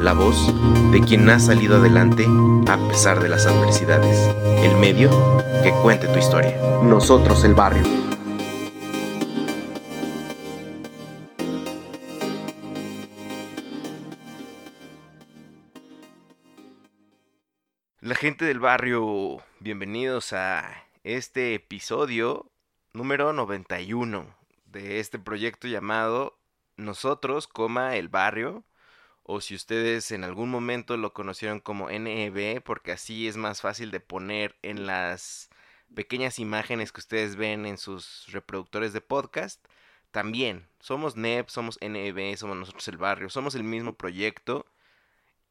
la voz de quien ha salido adelante a pesar de las adversidades, el medio que cuente tu historia. Nosotros, el barrio. La gente del barrio, bienvenidos a este episodio número 91 de este proyecto llamado Nosotros, coma el barrio, o si ustedes en algún momento lo conocieron como NEB, porque así es más fácil de poner en las pequeñas imágenes que ustedes ven en sus reproductores de podcast. También, somos NEB, somos NEB, somos nosotros el barrio, somos el mismo proyecto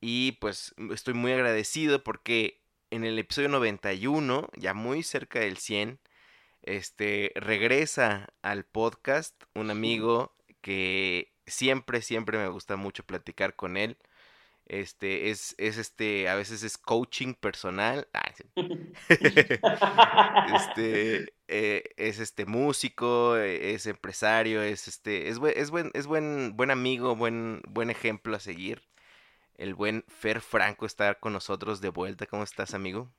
y pues estoy muy agradecido porque en el episodio 91, ya muy cerca del 100, este, regresa al podcast un amigo que siempre, siempre me gusta mucho platicar con él. Este, es, es este, a veces es coaching personal. Ah, este, eh, es este músico, eh, es empresario, es este, es, es buen, es buen, buen amigo, buen, buen ejemplo a seguir el buen Fer Franco estar con nosotros de vuelta. ¿Cómo estás, amigo?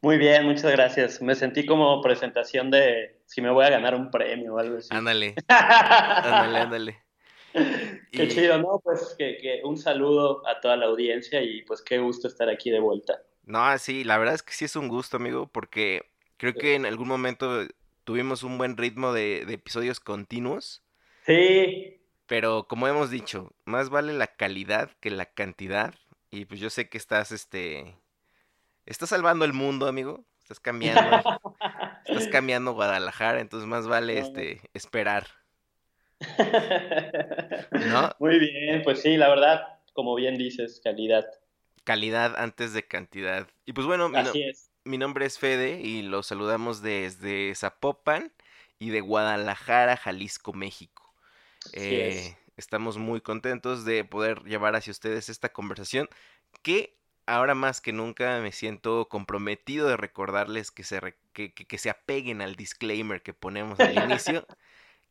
Muy bien, muchas gracias. Me sentí como presentación de si me voy a ganar un premio o algo así. Ándale, ándale, ándale. Qué chido, ¿no? Pues que, un saludo a toda la audiencia y pues qué gusto estar aquí de vuelta. No, sí, la verdad es que sí es un gusto, amigo, porque creo que en algún momento tuvimos un buen ritmo de, de episodios continuos. Sí, pero como hemos dicho, más vale la calidad que la cantidad. Y pues yo sé que estás, este, estás salvando el mundo, amigo. Estás cambiando, estás cambiando Guadalajara, entonces más vale, este, esperar. ¿No? Muy bien, pues sí, la verdad, como bien dices, calidad. Calidad antes de cantidad. Y pues bueno, mi, mi nombre es Fede y los saludamos desde Zapopan y de Guadalajara, Jalisco, México. Eh, estamos muy contentos de poder llevar hacia ustedes esta conversación que ahora más que nunca me siento comprometido de recordarles que se, que, se apeguen al disclaimer que ponemos al inicio,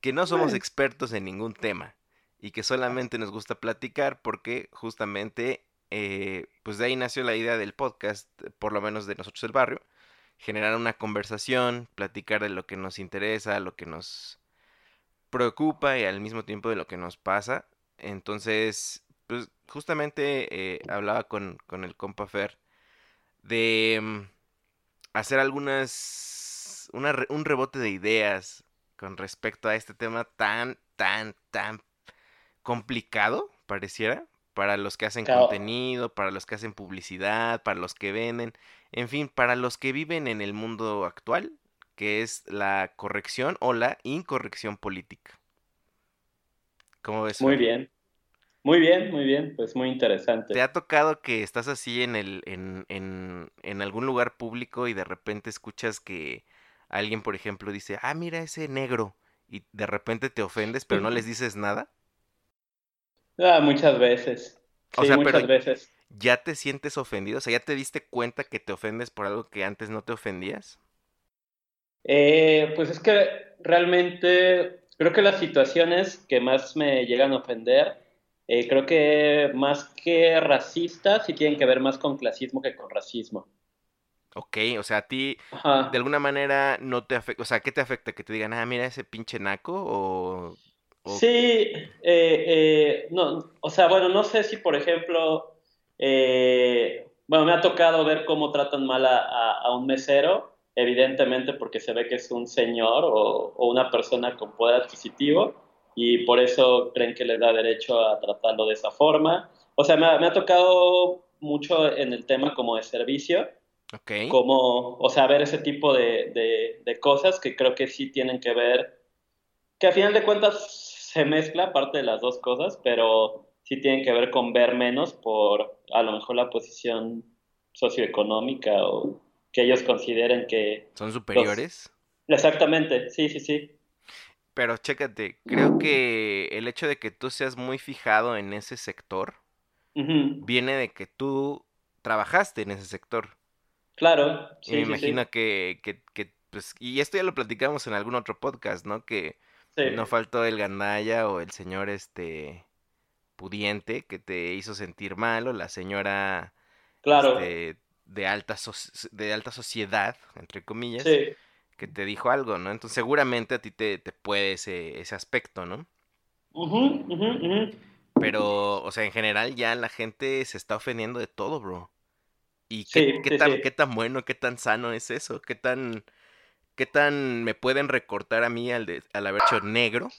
que no somos expertos en ningún tema y que solamente nos gusta platicar porque justamente eh, pues de ahí nació la idea del podcast, por lo menos de nosotros el barrio, generar una conversación, platicar de lo que nos interesa, lo que nos preocupa y al mismo tiempo de lo que nos pasa. Entonces, pues justamente eh, hablaba con, el compa Fer de mm, hacer algunas, un rebote de ideas con respecto a este tema tan, tan, tan complicado, pareciera, para los que hacen contenido, para los que hacen publicidad, para los que venden, en fin, para los que viven en el mundo actual que es la corrección o la incorrección política. ¿Cómo ves? Muy bien. Muy bien, muy bien, pues muy interesante. ¿Te ha tocado que estás así en, el, en, en, en algún lugar público y de repente escuchas que alguien, por ejemplo, dice, ah, mira ese negro, y de repente te ofendes, pero no les dices nada? Ah, muchas veces. O sea, muchas veces. ¿Ya te sientes ofendido? O sea, ¿ya te diste cuenta que te ofendes por algo que antes no te ofendías? Eh, pues es que realmente creo que las situaciones que más me llegan a ofender, eh, creo que más que racistas, sí tienen que ver más con clasismo que con racismo. Ok, o sea, a ti de alguna manera no te afecta, o sea, ¿qué te afecta? ¿Que te digan, ah, mira ese pinche naco? O, Sí, eh, no, o sea, bueno, no sé si por ejemplo, bueno, me ha tocado ver cómo tratan mal a un mesero evidentemente porque se ve que es un señor o, una persona con poder adquisitivo. y por eso creen que les da derecho a tratarlo de esa forma. O sea, me ha, tocado mucho en el tema como de servicio, okay. como, o sea, ver ese tipo de, de, cosas que creo que sí tienen que ver, que a final de cuentas se mezcla parte de las dos cosas, pero sí tienen que ver con ver menos por a lo mejor la posición socioeconómica o que ellos consideren que... ¿Son superiores? Exactamente, sí, sí, sí. Pero chécate, creo que el hecho de que tú seas muy fijado en ese sector viene de que tú trabajaste en ese sector. Claro. Sí, y me imagino Que, que, que, pues, y esto ya lo platicamos en algún otro podcast, ¿no? Que no faltó el gandaya o el señor este pudiente que te hizo sentir mal o la señora claro. Este, de alta de alta sociedad, entre comillas, que te dijo algo, ¿no? Entonces seguramente a ti te, te puede ese, ese aspecto, ¿no? Pero, o sea, en general ya la gente se está ofendiendo de todo, bro. ¿Y qué, qué tan, qué tan bueno, qué tan sano es eso? ¿Qué tan, qué tan me pueden recortar a mí al, de, al haber hecho negro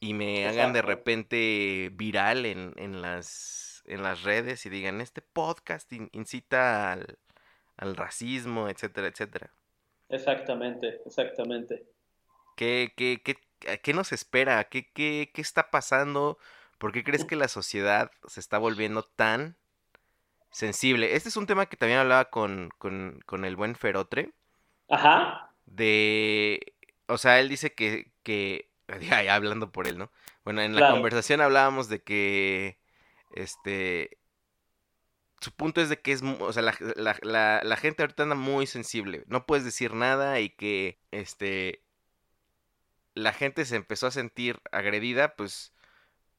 y me hagan de repente viral en, en, las, en las redes y digan, este podcast incita al, al racismo, etcétera, etcétera? Exactamente, exactamente. ¿Qué, qué, qué, qué nos espera? ¿Qué, qué, ¿Qué está pasando? ¿Por qué crees que la sociedad se está volviendo tan sensible? Este es un tema que también hablaba con, con, el buen Ferotre. Ajá. De. O sea, él dice que. que ya, hablando por él, ¿no? Bueno, en la conversación hablábamos de que. Este. Su punto es de que es. O sea, la, la, la gente ahorita anda muy sensible. No puedes decir nada y que. Este. La gente se empezó a sentir agredida, pues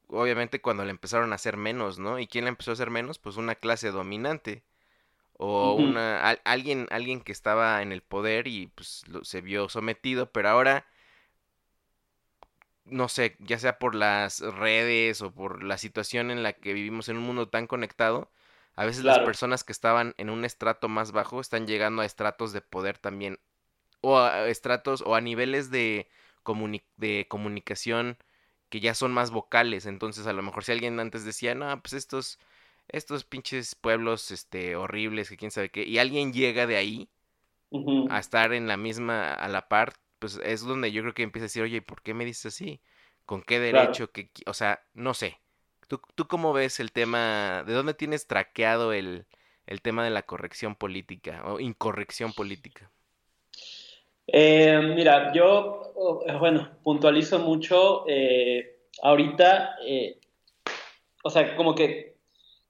obviamente cuando le empezaron a hacer menos, ¿no? ¿Y quién le empezó a hacer menos? Pues una clase dominante. O una, alguien, alguien que estaba en el poder y pues se vio sometido, pero ahora, no sé, ya sea por las redes o por la situación en la que vivimos en un mundo tan conectado, a veces las personas que estaban en un estrato más bajo están llegando a estratos de poder también, o a estratos o a niveles de, de comunicación que ya son más vocales. Entonces, a lo mejor si alguien antes decía, no, pues estos, estos pinches pueblos este, horribles, que quién sabe qué, y alguien llega de ahí a estar en la misma, a la par, pues es donde yo creo que empieza a decir, oye, ¿por qué me dices así? ¿Con qué derecho? que O sea, no sé. ¿Tú, ¿Tú cómo ves el tema? ¿De dónde tienes traqueado el, el tema de la corrección política o incorrección política? Eh, mira, yo, oh, bueno, puntualizo mucho. Eh, ahorita, eh, o sea, como que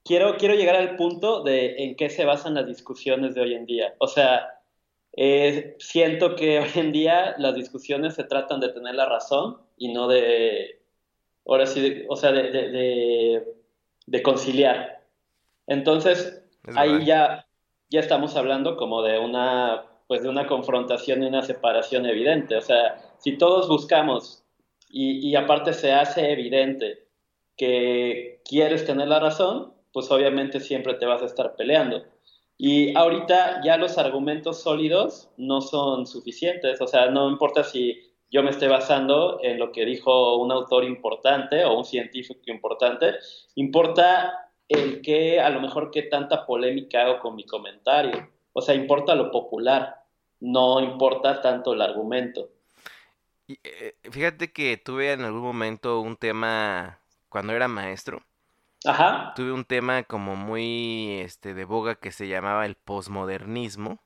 quiero, quiero llegar al punto de en qué se basan las discusiones de hoy en día. O sea, siento que hoy en día las discusiones se tratan de tener la razón y no de, ahora sí, o sea, de, de, conciliar. Entonces, ahí ya, ya estamos hablando como de una pues de una confrontación y una separación evidente. O sea, si todos buscamos y, aparte se hace evidente que quieres tener la razón, pues obviamente siempre te vas a estar peleando. Y ahorita ya los argumentos sólidos no son suficientes, o sea, no importa si yo me esté basando en lo que dijo un autor importante o un científico importante, importa el que a lo mejor qué tanta polémica hago con mi comentario. O sea, importa lo popular, no importa tanto el argumento. Y, eh, fíjate que tuve en algún momento un tema cuando era maestro. Ajá. Tuve un tema como muy este de boga que se llamaba el posmodernismo.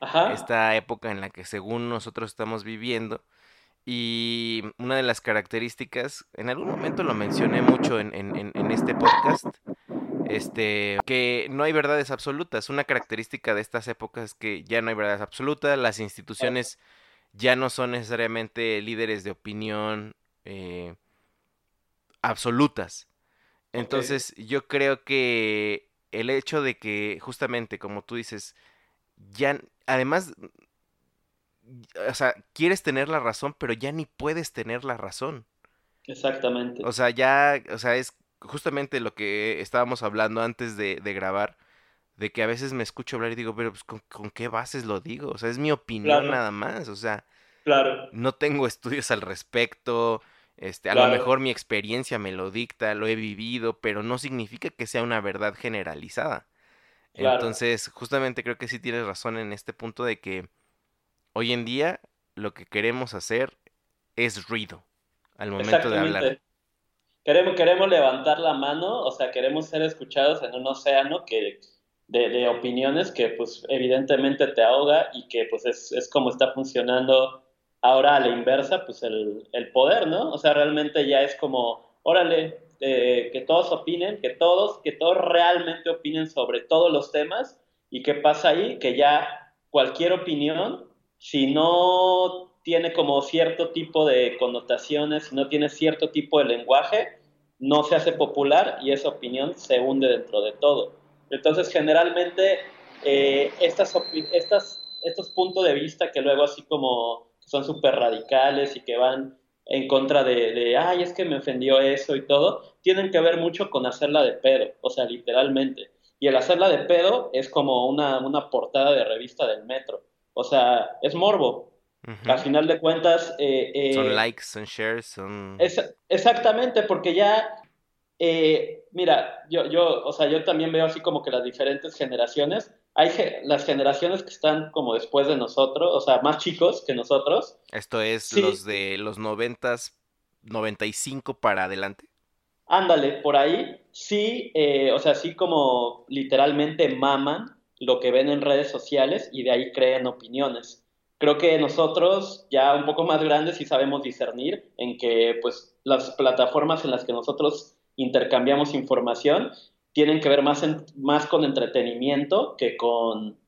Ajá. Esta época en la que según nosotros estamos viviendo. Y una de las características, en algún momento lo mencioné mucho en, en, en este podcast, este, que no hay verdades absolutas. Una característica de estas épocas es que ya no hay verdades absolutas, las instituciones ya no son necesariamente líderes de opinión eh, absolutas. Entonces, yo creo que el hecho de que, justamente, como tú dices, ya, además, o sea, quieres tener la razón, pero ya ni puedes tener la razón. Exactamente. O sea, ya, o sea, es justamente lo que estábamos hablando antes de, grabar, de que a veces me escucho hablar y digo, pero pues, ¿con, qué bases lo digo? O sea, es mi opinión nada más, o sea, claro. no tengo estudios al respecto Este, a lo mejor mi experiencia me lo dicta, lo he vivido, pero no significa que sea una verdad generalizada. Entonces, justamente creo que sí tienes razón en este punto de que hoy en día lo que queremos hacer es ruido al momento de hablar. Queremos, queremos levantar la mano, o sea, queremos ser escuchados en un océano que, de, de opiniones que pues evidentemente te ahoga y que pues es, es como está funcionando Ahora a la inversa, pues el, poder, ¿no? O sea, realmente ya es como, órale, eh, que todos opinen, que todos, que todos realmente opinen sobre todos los temas. ¿Y qué pasa ahí? Que ya cualquier opinión, si no tiene como cierto tipo de connotaciones, si no tiene cierto tipo de lenguaje, no se hace popular y esa opinión se hunde dentro de todo. Entonces, generalmente, eh, estas, estas, estos puntos de vista que luego así como son súper radicales y que van en contra de, de, ay, es que me ofendió eso y todo, tienen que ver mucho con hacerla de pedo, o sea, literalmente. Y el hacerla de pedo es como una, una portada de revista del metro. O sea, es morbo. Al final de cuentas... Eh, eh, son likes, son shares, son... exactamente, porque ya... Eh, mira, yo, yo, o sea, yo también veo así como que las diferentes generaciones hay las generaciones que están como después de nosotros, o sea, más chicos que nosotros. Esto es los de los noventas, 95 para adelante. Ándale, por ahí, sí, eh, o sea, sí como literalmente maman lo que ven en redes sociales y de ahí crean opiniones. Creo que nosotros, ya un poco más grandes, sí sabemos discernir en que, pues, las plataformas en las que nosotros intercambiamos información tienen que ver más, más con entretenimiento que con,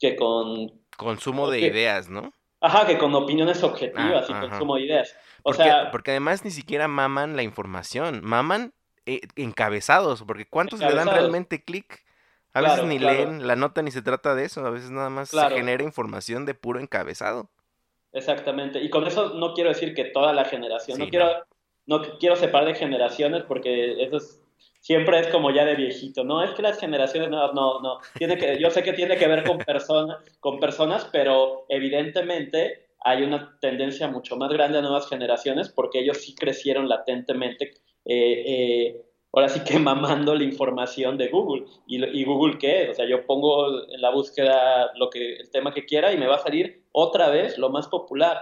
que con... Consumo de ideas, ¿no? Ajá, que con opiniones objetivas y consumo de ideas. O porque, sea, porque además ni siquiera maman la información, maman eh, encabezados, porque ¿cuántos le dan realmente clic? A veces ni leen la nota ni se trata de eso, a veces nada más se genera información de puro encabezado. Exactamente, y con eso no quiero decir que toda la generación, no, quiero, no. quiero separar de generaciones porque eso es siempre es como ya de viejito, no, es que las generaciones nuevas, no, no, tiene que, yo sé que tiene que ver con, personas con personas, pero evidentemente hay una tendencia mucho más grande a nuevas generaciones porque ellos sí crecieron latentemente, eh, eh, ahora sí que mamando la información de Google. ¿Y, ¿Y, Google qué es? O sea, yo pongo en la búsqueda lo que, el tema que quiera y me va a salir otra vez lo más popular.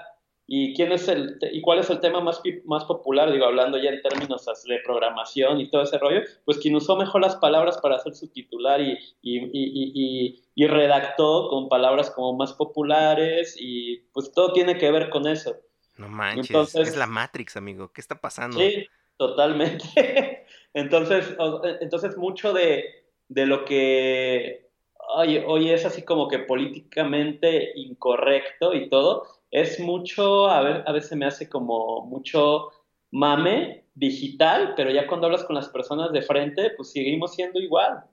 ¿Y, quién es el, y cuál es el tema más, más popular? Digo, hablando ya en términos de programación y todo ese rollo, pues quien usó mejor las palabras para hacer su titular y, y, y, redactó con palabras como más populares y pues todo tiene que ver con eso. No manches, es la Matrix, amigo, ¿qué está pasando? Sí, totalmente. entonces, entonces mucho de, de lo que hoy, hoy es así como que políticamente incorrecto y todo, es mucho, a, ver, a veces me hace como mucho mame digital, pero ya cuando hablas con las personas de frente, pues seguimos siendo igual.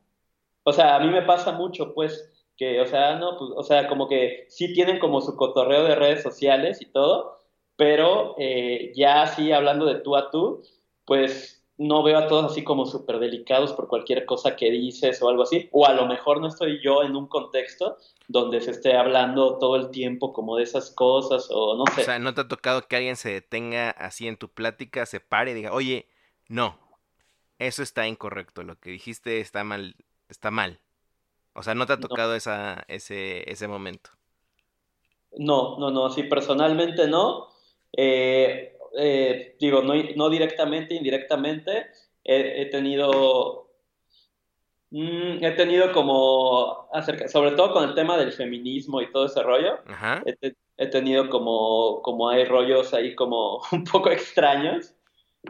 O sea, a mí me pasa mucho, pues, que, o sea, no, pues, o sea, como que sí tienen como su cotorreo de redes sociales y todo, pero eh, ya así hablando de tú a tú, pues no veo a todos así como súper delicados por cualquier cosa que dices o algo así, o a lo mejor no estoy yo en un contexto donde se esté hablando todo el tiempo como de esas cosas o no sé. O sea, ¿no te ha tocado que alguien se detenga así en tu plática, se pare y diga, oye, no, eso está incorrecto, lo que dijiste está mal, está mal? O sea, ¿no te ha tocado esa, ese, ese momento? No, no, no, sí, personalmente no. Eh, eh, digo, no, no, directamente, indirectamente, he, tenido, mm, he tenido como, acerca, sobre todo con el tema del feminismo y todo ese rollo, he, tenido como, como hay rollos ahí como un poco extraños.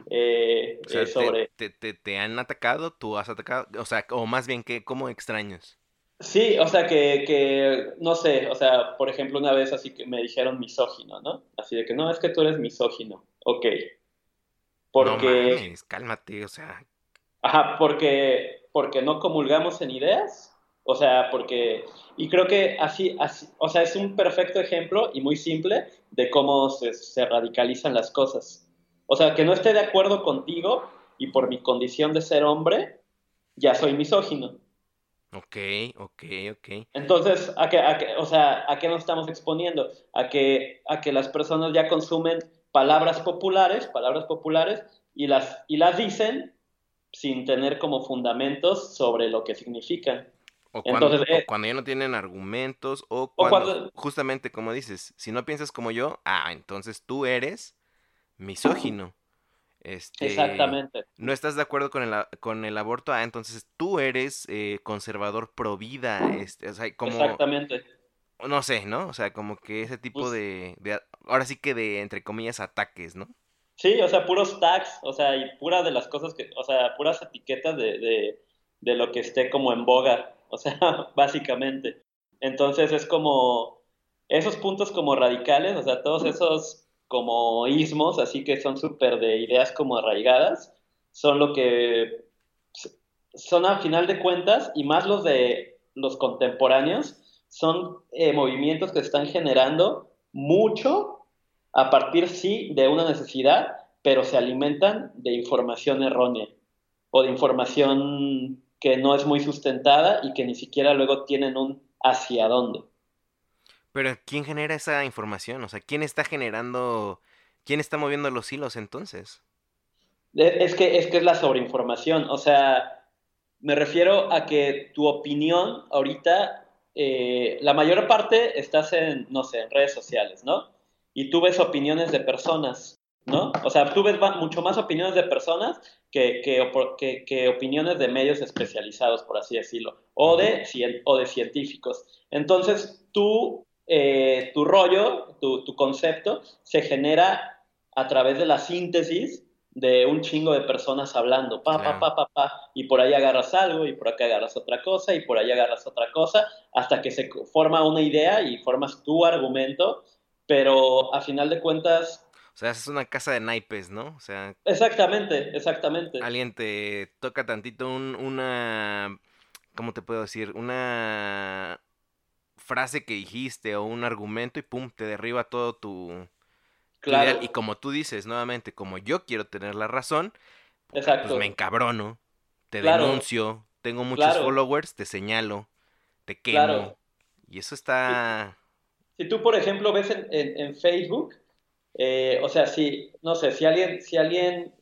Eh, eh, sobre... Te, te, te, han atacado? ¿Tú has atacado? O sea, o más bien, que ¿cómo extraños? Sí, o sea, que, que, no sé, o sea, por ejemplo, una vez así que me dijeron misógino, ¿no? Así de que, no, es que tú eres misógino, ok. Porque... No cálmate, o sea... Ajá, porque, porque no comulgamos en ideas, o sea, porque... Y creo que así, así, o sea, es un perfecto ejemplo y muy simple de cómo se, se radicalizan las cosas. O sea, que no esté de acuerdo contigo y por mi condición de ser hombre, ya soy misógino. Ok, ok, ok. Entonces, ¿a qué, a qué, o sea, ¿a qué nos estamos exponiendo? A que, a que las personas ya consumen palabras populares, palabras populares, y las, y las dicen sin tener como fundamentos sobre lo que significan. O cuando, Entonces, eh, cuando ya no tienen argumentos, o cuando, justamente como dices, si no piensas como yo, ah, entonces tú eres misógino. Este, Exactamente. No estás de acuerdo con el, con el aborto, ah, entonces tú eres eh, conservador pro vida. Este, o sea, como, Exactamente. No sé, ¿no? O sea, como que ese tipo pues de, de, ahora sí que de, entre comillas, ataques, ¿no? Sí, o sea, puros tags, o sea, y pura de las cosas que, o sea, puras etiquetas de, de, de lo que esté como en boga, o sea, básicamente. Entonces es como esos puntos como radicales, o sea, todos esos como ismos, así que son súper de ideas como arraigadas, son lo que son a final de cuentas, y más los de los contemporáneos, son eh, movimientos que están generando mucho a partir, sí, de una necesidad, pero se alimentan de información errónea o de información que no es muy sustentada y que ni siquiera luego tienen un hacia dónde. Pero ¿quién genera esa información? O sea, ¿quién está generando, quién está moviendo los hilos entonces? Es que es, que es la sobreinformación, o sea, me refiero a que tu opinión ahorita, eh, la mayor parte estás en, no sé, en redes sociales, ¿no? Y tú ves opiniones de personas, ¿no? O sea, tú ves mucho más opiniones de personas que, que, que, opiniones de medios especializados, por así decirlo, o de, o de científicos. Entonces, tú, eh, tu rollo, tu, tu concepto, se genera a través de la síntesis de un chingo de personas hablando, pa, pa, pa, pa, pa, y por ahí agarras algo, y por acá agarras otra cosa, y por ahí agarras otra cosa, hasta que se forma una idea y formas tu argumento, pero a final de cuentas... O sea, es una casa de naipes, ¿no? O sea... Exactamente, exactamente. Alguien te toca tantito un, una... ¿Cómo te puedo decir? Una frase que dijiste o un argumento y pum, te derriba todo tu... Claro. Y como tú dices, nuevamente, como yo quiero tener la razón, pues me encabrono, te denuncio, tengo muchos followers, te señalo, te quemo. Y eso está... Si tú, por ejemplo, ves en, Facebook, eh, o sea, si, no sé, si alguien, si alguien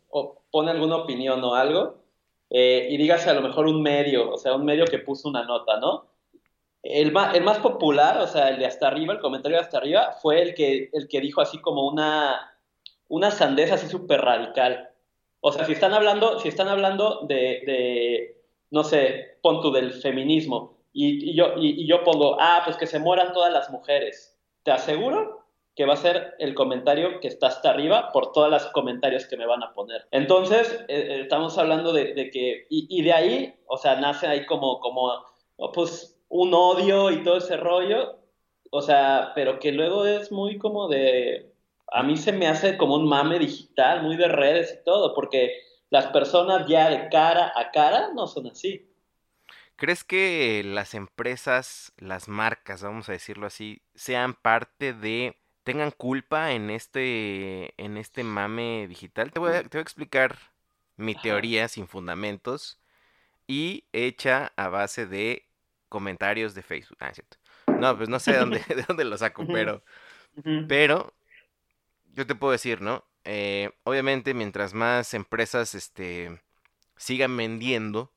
pone alguna opinión o algo, eh, y dígase a lo mejor un medio, o sea, un medio que puso una nota, ¿no? El más, el más popular, o sea, el de hasta arriba, el comentario de hasta arriba, fue el que, el que dijo así como una, una sandez así súper radical. O sea, si están hablando, si están hablando de, de no sé, pon tú del feminismo, y, yo, y, yo pongo, ah, pues que se mueran todas las mujeres. Te aseguro que va a ser el comentario que está hasta arriba por todos los comentarios que me van a poner. Entonces, eh, eh, estamos hablando de, que, y, de ahí, o sea, nace ahí como, como, pues, un odio y todo ese rollo, o sea, pero que luego es muy como de, a mí se me hace como un mame digital, muy de redes y todo, porque las personas ya de cara a cara no son así. ¿Crees que las empresas, las marcas, vamos a decirlo así, sean parte de tengan culpa en este en este mame digital? Te voy a, te voy a explicar mi teoría sin fundamentos y hecha a base de comentarios de Facebook. Ah, cierto. No, pues no sé de dónde, de dónde lo saco, pero pero yo te puedo decir, ¿no? Eh, obviamente, mientras más empresas este, sigan vendiendo,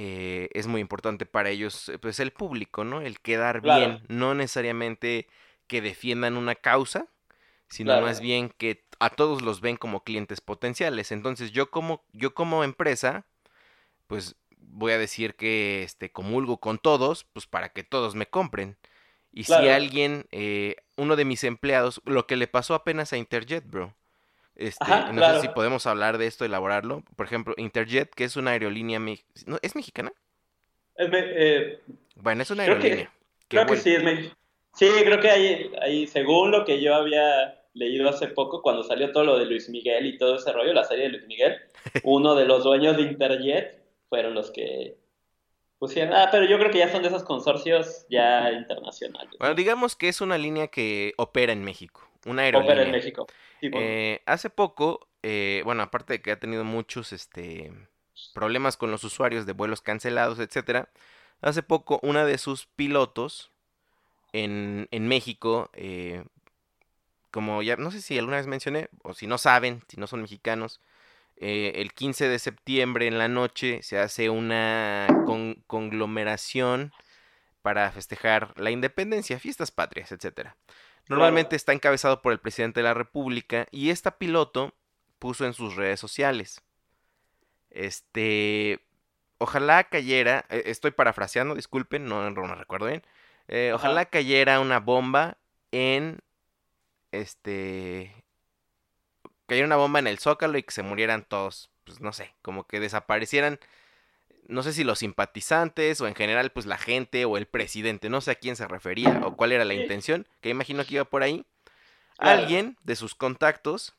eh, es muy importante para ellos, eh, pues el público, ¿no? El quedar bien, no necesariamente que defiendan una causa, sino más bien que a todos los ven como clientes potenciales. Entonces yo como, yo como empresa, pues voy a decir que este, comulgo con todos, pues para que todos me compren. Y si alguien, eh, uno de mis empleados, lo que le pasó apenas a Interjet, bro. Este, no sé si podemos hablar de esto, elaborarlo. Por ejemplo, Interjet, que es una aerolínea... ¿Es mexicana? Eh, bueno, es una aerolínea. creo que sí, es mexicana. Sí, creo que ahí, ahí, según lo que yo había leído hace poco, cuando salió todo lo de Luis Miguel y todo ese rollo, la serie de Luis Miguel, uno de los dueños de Interjet fueron los que pusieron... Ah, pero yo creo que ya son de esos consorcios ya internacionales. Bueno, digamos que es una línea que opera en México. Una aerolínea. Opera en México. Eh, hace poco, eh, bueno, aparte de que ha tenido muchos este, problemas con los usuarios de vuelos cancelados, etcétera, hace poco una de sus pilotos en, en México, eh, como ya, no sé si alguna vez mencioné, o si no saben, si no son mexicanos, eh, el 15 de septiembre en la noche se hace una conglomeración para festejar la independencia, fiestas patrias, etc. Normalmente está encabezado por el presidente de la República y esta piloto puso en sus redes sociales. Este, ojalá cayera, e, estoy parafraseando, disculpen, no, no recuerdo bien. Eh, ojalá cayera una bomba en este cayera una bomba en el Zócalo y que se murieran todos, pues no sé, como que desaparecieran, no sé si los simpatizantes o en general pues la gente o el presidente, no sé a quién se refería o cuál era la intención, que imagino que iba por ahí. Alguien de sus contactos,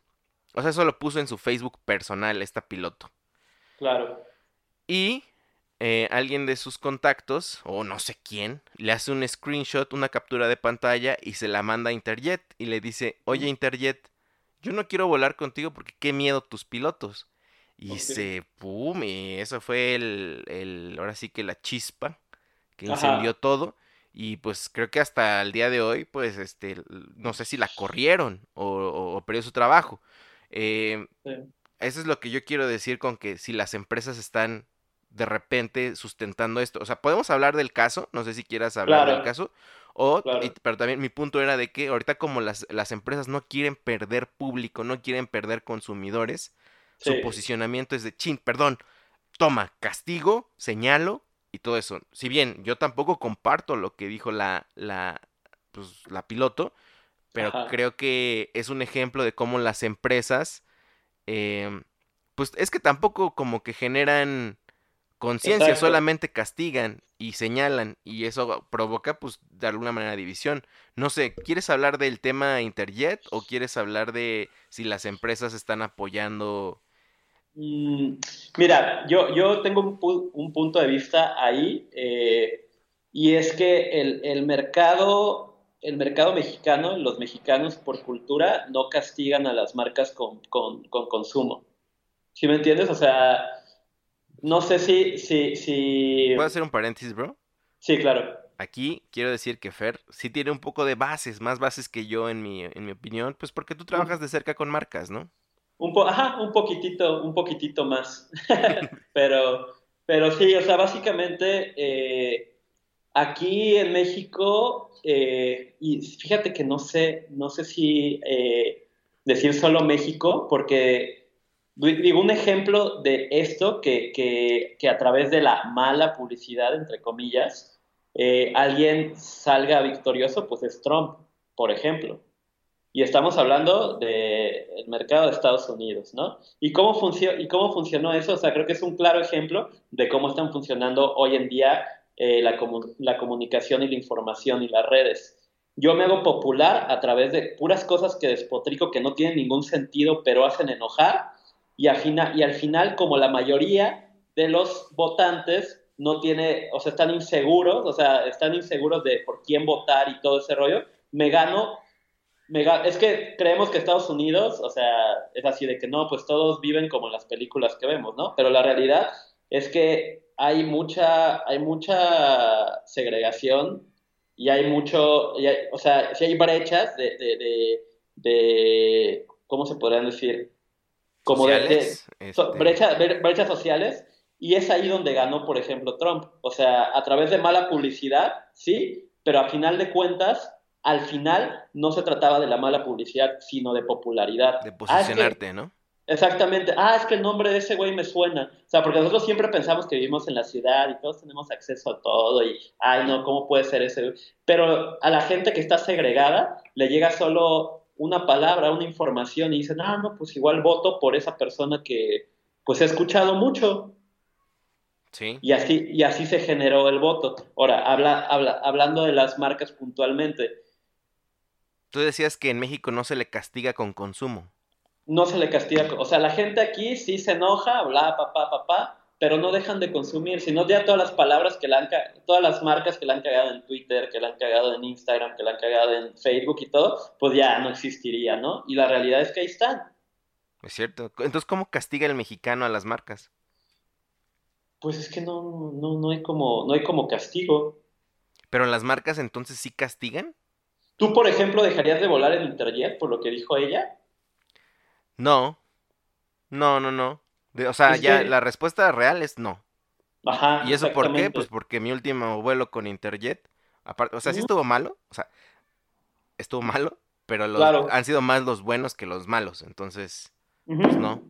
o sea, eso lo puso en su Facebook personal, esta piloto. Claro. Y eh, alguien de sus contactos, o no sé quién, le hace un screenshot, una captura de pantalla y se la manda a Interjet y le dice, oye Interjet, yo no quiero volar contigo porque qué miedo tus pilotos. Y se, pum, y eso fue el, el, ahora sí que la chispa que incendió todo. Y pues creo que hasta el día de hoy, pues, este, no sé si la corrieron o, o, perdió su trabajo. Eh, Eso es lo que yo quiero decir con que si las empresas están de repente sustentando esto. O sea, podemos hablar del caso, no sé si quieras hablar del caso, o, pero también mi punto era de que ahorita como las, las empresas no quieren perder público, no quieren perder consumidores, su posicionamiento es de, chin, perdón, toma, castigo, señalo y todo eso. Si bien yo tampoco comparto lo que dijo la, la, pues, la piloto, pero creo que es un ejemplo de cómo las empresas, em, pues es que tampoco como que generan conciencia, solamente castigan y señalan y eso provoca pues de alguna manera división. No sé, ¿quieres hablar del tema Interjet o quieres hablar de si las empresas están apoyando? Mm, mira, yo, yo tengo un, punto de vista ahí eh, y es que el, mercado, el mercado mexicano, los mexicanos por cultura no castigan a las marcas con, con, con consumo. ¿Sí me entiendes? O sea, no sé si, si, si... ¿Puedo hacer un paréntesis, bro? Sí, claro. Aquí quiero decir que Fer sí tiene un poco de bases, más bases que yo en mi, en mi opinión, pues porque tú trabajas de cerca con marcas, ¿no? Un po Ajá, un poquitito, un poquitito más. pero, pero sí, o sea, básicamente eh, aquí en México, eh, y fíjate que no sé, no sé si eh, decir solo México, porque Digo, un ejemplo de esto que, que, a través de la mala publicidad, entre comillas, eh, alguien salga victorioso, pues es Trump, por ejemplo. Y estamos hablando del mercado de Estados Unidos, ¿no? ¿Y cómo, funcionó, ¿Y cómo funcionó eso? O sea, creo que es un claro ejemplo de cómo están funcionando hoy en día eh, la, la comunicación y la información y las redes. Yo me hago popular a través de puras cosas que despotrico que no tienen ningún sentido, pero hacen enojar y al, final, y al final, como la mayoría de los votantes no tiene, o sea, están inseguros, o sea, están inseguros de por quién votar y todo ese rollo, me gano, me es que creemos que Estados Unidos, o sea, es así de que no, pues todos viven como en las películas que vemos, ¿no? Pero la realidad es que hay mucha, hay mucha segregación y hay mucho, o sea, si hay brechas de, de, de, de, ¿cómo se podrían decir? como de, este brechas sociales, y es ahí donde ganó, por ejemplo, Trump. O sea, a través de mala publicidad, sí, pero a final de cuentas, al final no se trataba de la mala publicidad, sino de popularidad. De ah, posicionarte, ¿no? Exactamente. Ah, es que el nombre de ese güey me suena. O sea, porque nosotros siempre pensamos que vivimos en la ciudad y todos tenemos acceso a todo y, ay, no, ¿cómo puede ser ese? Pero a la gente que está segregada le llega solo una palabra, una información y dicen, ah, no, pues igual voto por esa persona que pues he escuchado mucho. Sí. Y así, y así se generó el voto. Ahora, habla, habla, hablando de las marcas puntualmente. Tú decías que en México no se le castiga con consumo. No se le castiga, o sea, la gente aquí sí se enoja, bla, papá, papá, pero no dejan de consumir, sino ya todas las palabras que la han todas las marcas que la han cagado en Twitter, que la han cagado en Instagram, que la han cagado en Facebook y todo, pues ya no existiría, ¿no? Y la realidad es que ahí están. Es cierto. Entonces, ¿cómo castiga el mexicano a las marcas? Pues es que no, no, no hay como, no hay como castigo. ¿Pero las marcas entonces sí castigan? ¿Tú, por ejemplo, dejarías de volar en Interjet por lo que dijo ella? No. No, no, no. o sea, ya la respuesta real es no. Ajá. ¿Y eso por qué? Pues porque mi último vuelo con Interjet, aparte, o sea, sí estuvo malo, o sea, estuvo malo, pero los, han sido más los buenos que los malos, entonces, pues no.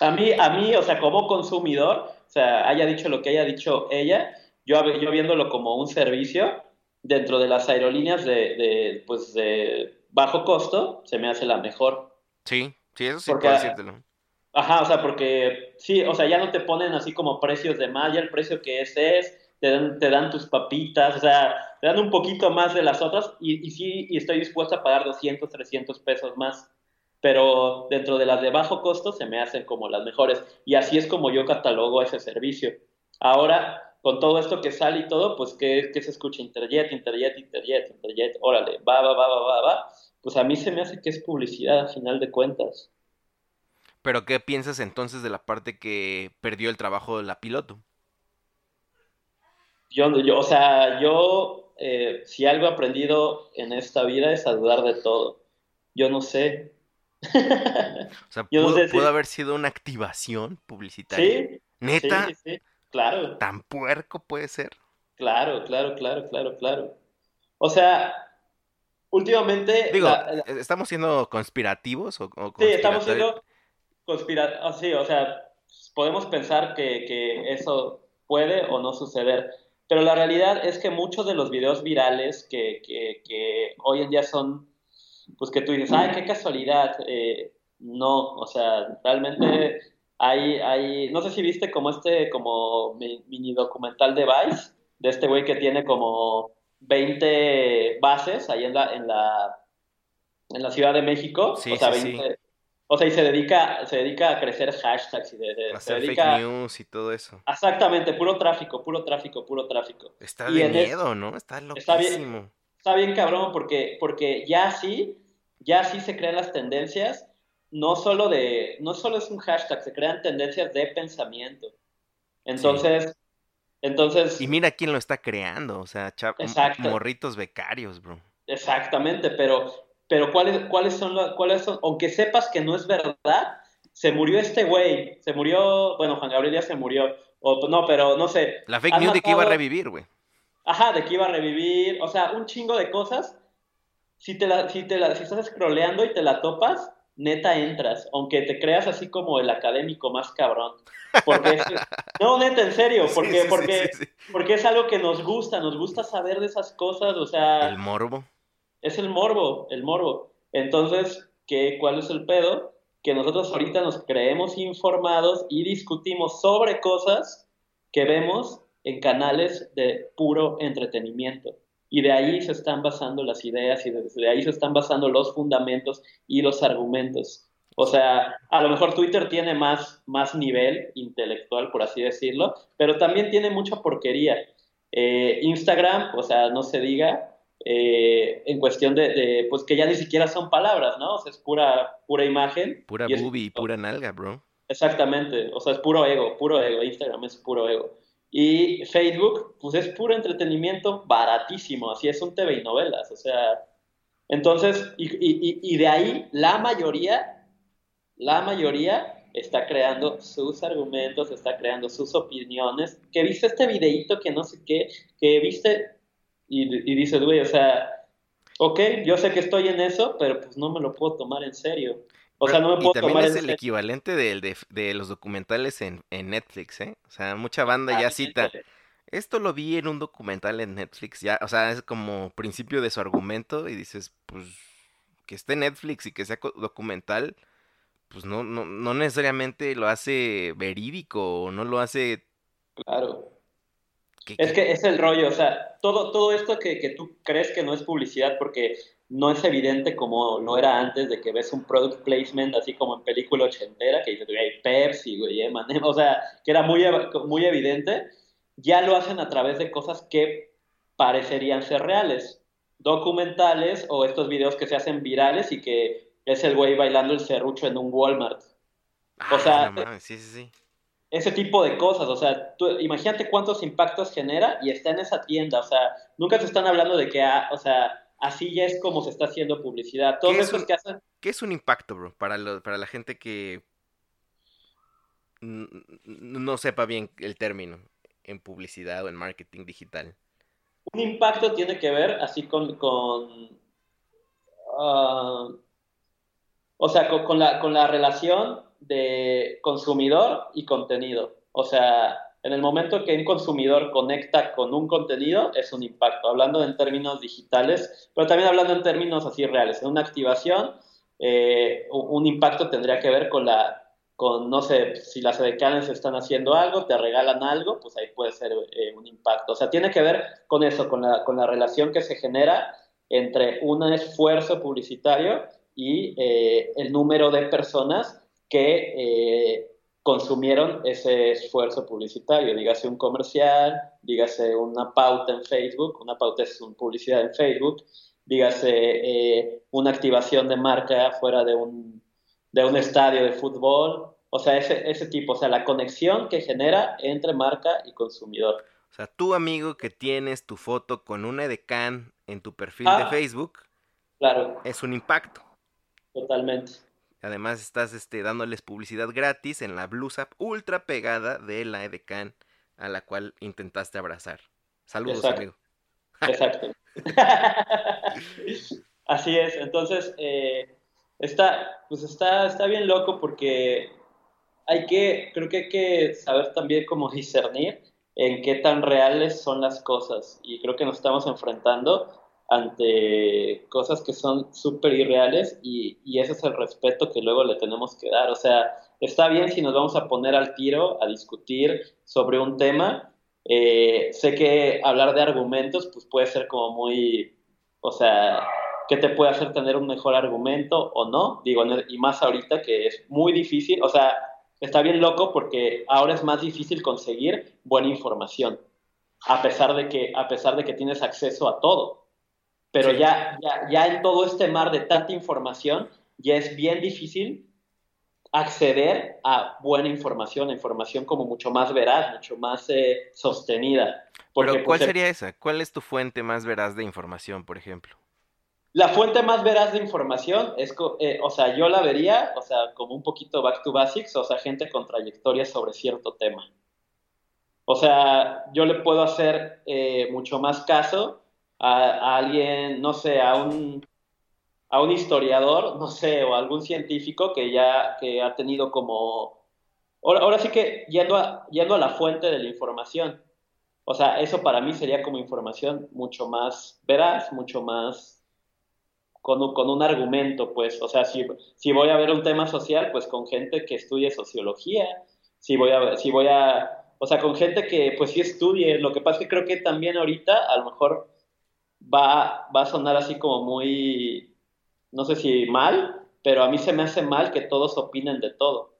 A mí, a mí, o sea, como consumidor, o sea, haya dicho lo que haya dicho ella, yo, yo viéndolo como un servicio dentro de las aerolíneas de, de, pues, de bajo costo, se me hace la mejor. Sí, sí, eso sí puedo decírtelo. Ajá, o sea, porque sí, o sea, ya no te ponen así como precios de más, ya el precio que es es, te dan, te dan tus papitas, o sea, te dan un poquito más de las otras y, y sí, y estoy dispuesto a pagar 200, 300 pesos más, pero dentro de las de bajo costo se me hacen como las mejores y así es como yo catalogo ese servicio. Ahora, con todo esto que sale y todo, pues que, que se escucha Interjet, Interjet, Interjet, Interjet, órale, va, va, va, va, va, va, pues a mí se me hace que es publicidad a final de cuentas. Pero ¿qué piensas entonces de la parte que perdió el trabajo de la piloto? Yo, yo o sea, yo, eh, si algo he aprendido en esta vida es a dudar de todo. Yo no sé. o sea, ¿pudo, haber sido una activación publicitaria? Sí. ¿Neta? Sí, sí, claro. ¿Tan puerco puede ser? Claro, claro, claro, claro, claro. O sea, últimamente... Digo, ¿estamos siendo conspirativos o, Sí, estamos siendo conspira ah, sí, o sea, podemos pensar que, eso puede o no suceder, pero la realidad es que muchos de los videos virales que, que, hoy en día son, pues que tú dices, ay, qué casualidad, eh, no, o sea, realmente hay, hay, no sé si viste como este, como mini documental de Vice, de este güey que tiene como 20 bases ahí en la, en la, en la Ciudad de México, o sea, 20, o sea, y se dedica, se dedica a crecer hashtags y de, Hacer fake news y todo eso. Exactamente, puro tráfico, puro tráfico, puro tráfico. Está de miedo, ¿no? Está loquísimo. Está bien, está bien cabrón, porque, porque ya sí, ya sí se crean las tendencias, no solo de, no solo es un hashtag, se crean tendencias de pensamiento. Entonces, entonces. Y mira quién lo está creando, o sea, morritos becarios, bro. Exactamente, pero pero ¿cuáles, cuáles, son, cuáles son, aunque sepas que no es verdad, se murió este güey, se murió, bueno, Juan Gabriel ya se murió, o no, pero no sé. La fake news de que iba a revivir, güey. Ajá, de que iba a revivir, o sea, un chingo de cosas. Si te la, si te la, si estás scrolleando y te la topas, neta entras, aunque te creas así como el académico más cabrón. Porque no, neta, en serio, porque, porque, porque es algo que nos gusta, nos gusta saber de esas cosas, o sea. El morbo. Es el morbo, el morbo. Entonces, ¿qué, ¿cuál es el pedo? Que nosotros ahorita nos creemos informados y discutimos sobre cosas que vemos en canales de puro entretenimiento. Y de ahí se están basando las ideas y de ahí se están basando los fundamentos y los argumentos. O sea, a lo mejor Twitter tiene más, más nivel intelectual, por así decirlo, pero también tiene mucha porquería. Eh, Instagram, o sea, no se diga, eh, en cuestión de, pues que ya ni siquiera son palabras, ¿no? O sea, es pura, pura imagen. Pura y boobie pura nalga, bro. Exactamente, o sea, es puro ego, puro ego, Instagram es puro ego. Y Facebook, pues es puro entretenimiento baratísimo, así es un TV y novelas, o sea, entonces, y, y, y de ahí la mayoría, la mayoría está creando sus argumentos, está creando sus opiniones, que viste este videíto que no sé qué, que viste y, dices, güey, o sea, ok, yo sé que estoy en eso, pero pues no me lo puedo tomar en serio. O sea, no me puedo y también es el equivalente de, de, los documentales en, en, Netflix, ¿eh? O sea, mucha banda ya ah, cita. Esto lo vi en un documental en Netflix, ya, o sea, es como principio de su argumento y dices, pues, que esté Netflix y que sea documental, pues no, no, no necesariamente lo hace verídico o no lo hace... Claro. Es que es el rollo, o sea, todo, todo esto que, que, tú crees que no es publicidad porque no es evidente como no era antes de que ves un product placement así como en película ochentera que dices, güey, Pepsi, güey, o sea, que era muy, muy evidente, ya lo hacen a través de cosas que parecerían ser reales, documentales o estos videos que se hacen virales y que es el güey bailando el serrucho en un Walmart. o sea, sí, sí, sí. ese tipo de cosas, o sea, tú, imagínate cuántos impactos genera y está en esa tienda, o sea, nunca se están hablando de que, ah, o sea, así ya es como se está haciendo publicidad. Todos esos que hacen... ¿Qué es un impacto, bro? Para, para la gente que no sepa bien el término en publicidad o en marketing digital. Un impacto tiene que ver así con, con ah, o sea, con, la, con la relación de consumidor y contenido. O sea, en el momento que un consumidor conecta con un contenido, es un impacto, hablando en términos digitales, pero también hablando en términos así reales. En una activación, eh, un impacto tendría que ver con la, con, no sé, si las edecanes están haciendo algo, te regalan algo, pues ahí puede ser eh, un impacto. O sea, tiene que ver con eso, con la, con la relación que se genera entre un esfuerzo publicitario y eh, el número de personas que eh, consumieron ese esfuerzo publicitario, dígase un comercial, dígase una pauta en Facebook, una pauta es una publicidad en Facebook, dígase eh, una activación de marca fuera de un, de un estadio de fútbol, o sea, ese, ese tipo, o sea, la conexión que genera entre marca y consumidor. O sea, tu amigo que tienes tu foto con una edecán en tu perfil de ah. Facebook, claro. es un impacto. Totalmente. Además estás este, dándoles publicidad gratis en la blusa ultra pegada de la Edecán a la cual intentaste abrazar. Saludos, amigo. Exacto. Así es. Entonces, eh, está, pues está, está bien loco porque hay que, creo que hay que saber también cómo discernir en qué tan reales son las cosas. Y creo que nos estamos enfrentando ante cosas que son súper irreales y, ese es el respeto que luego le tenemos que dar. O sea, está bien si nos vamos a poner al tiro a discutir sobre un tema. Eh, sé que hablar de argumentos pues puede ser como muy, o sea, ¿qué te puede hacer tener un mejor argumento o no? Digo, y más ahorita que es muy difícil, o sea, está bien loco porque ahora es más difícil conseguir buena información, a pesar de que, a pesar de que tienes acceso a todo pero ya, ya, ya en todo este mar de tanta información, ya es bien difícil acceder a buena información, información como mucho más veraz, mucho más eh, sostenida. Pero ¿cuál pues, sería esa? ¿Cuál es tu fuente más veraz de información, por ejemplo? La fuente más veraz de información es, eh, o sea, yo la vería, o sea, como un poquito back to basics, o sea, gente con trayectoria sobre cierto tema. O sea, yo le puedo hacer eh, mucho más caso a, alguien, no sé, a un, a un historiador, no sé, o algún científico que ya que ha tenido como... Ahora, sí que yendo a, yendo a la fuente de la información. O sea, eso para mí sería como información mucho más veraz, mucho más con, con, un argumento, pues, o sea, si, si voy a ver un tema social, pues con gente que estudie sociología, si voy a, si voy a, o sea, con gente que pues sí estudie, lo que pasa es que creo que también ahorita a lo mejor va, va a sonar así como muy, no sé si mal, pero a mí se me hace mal que todos opinen de todo.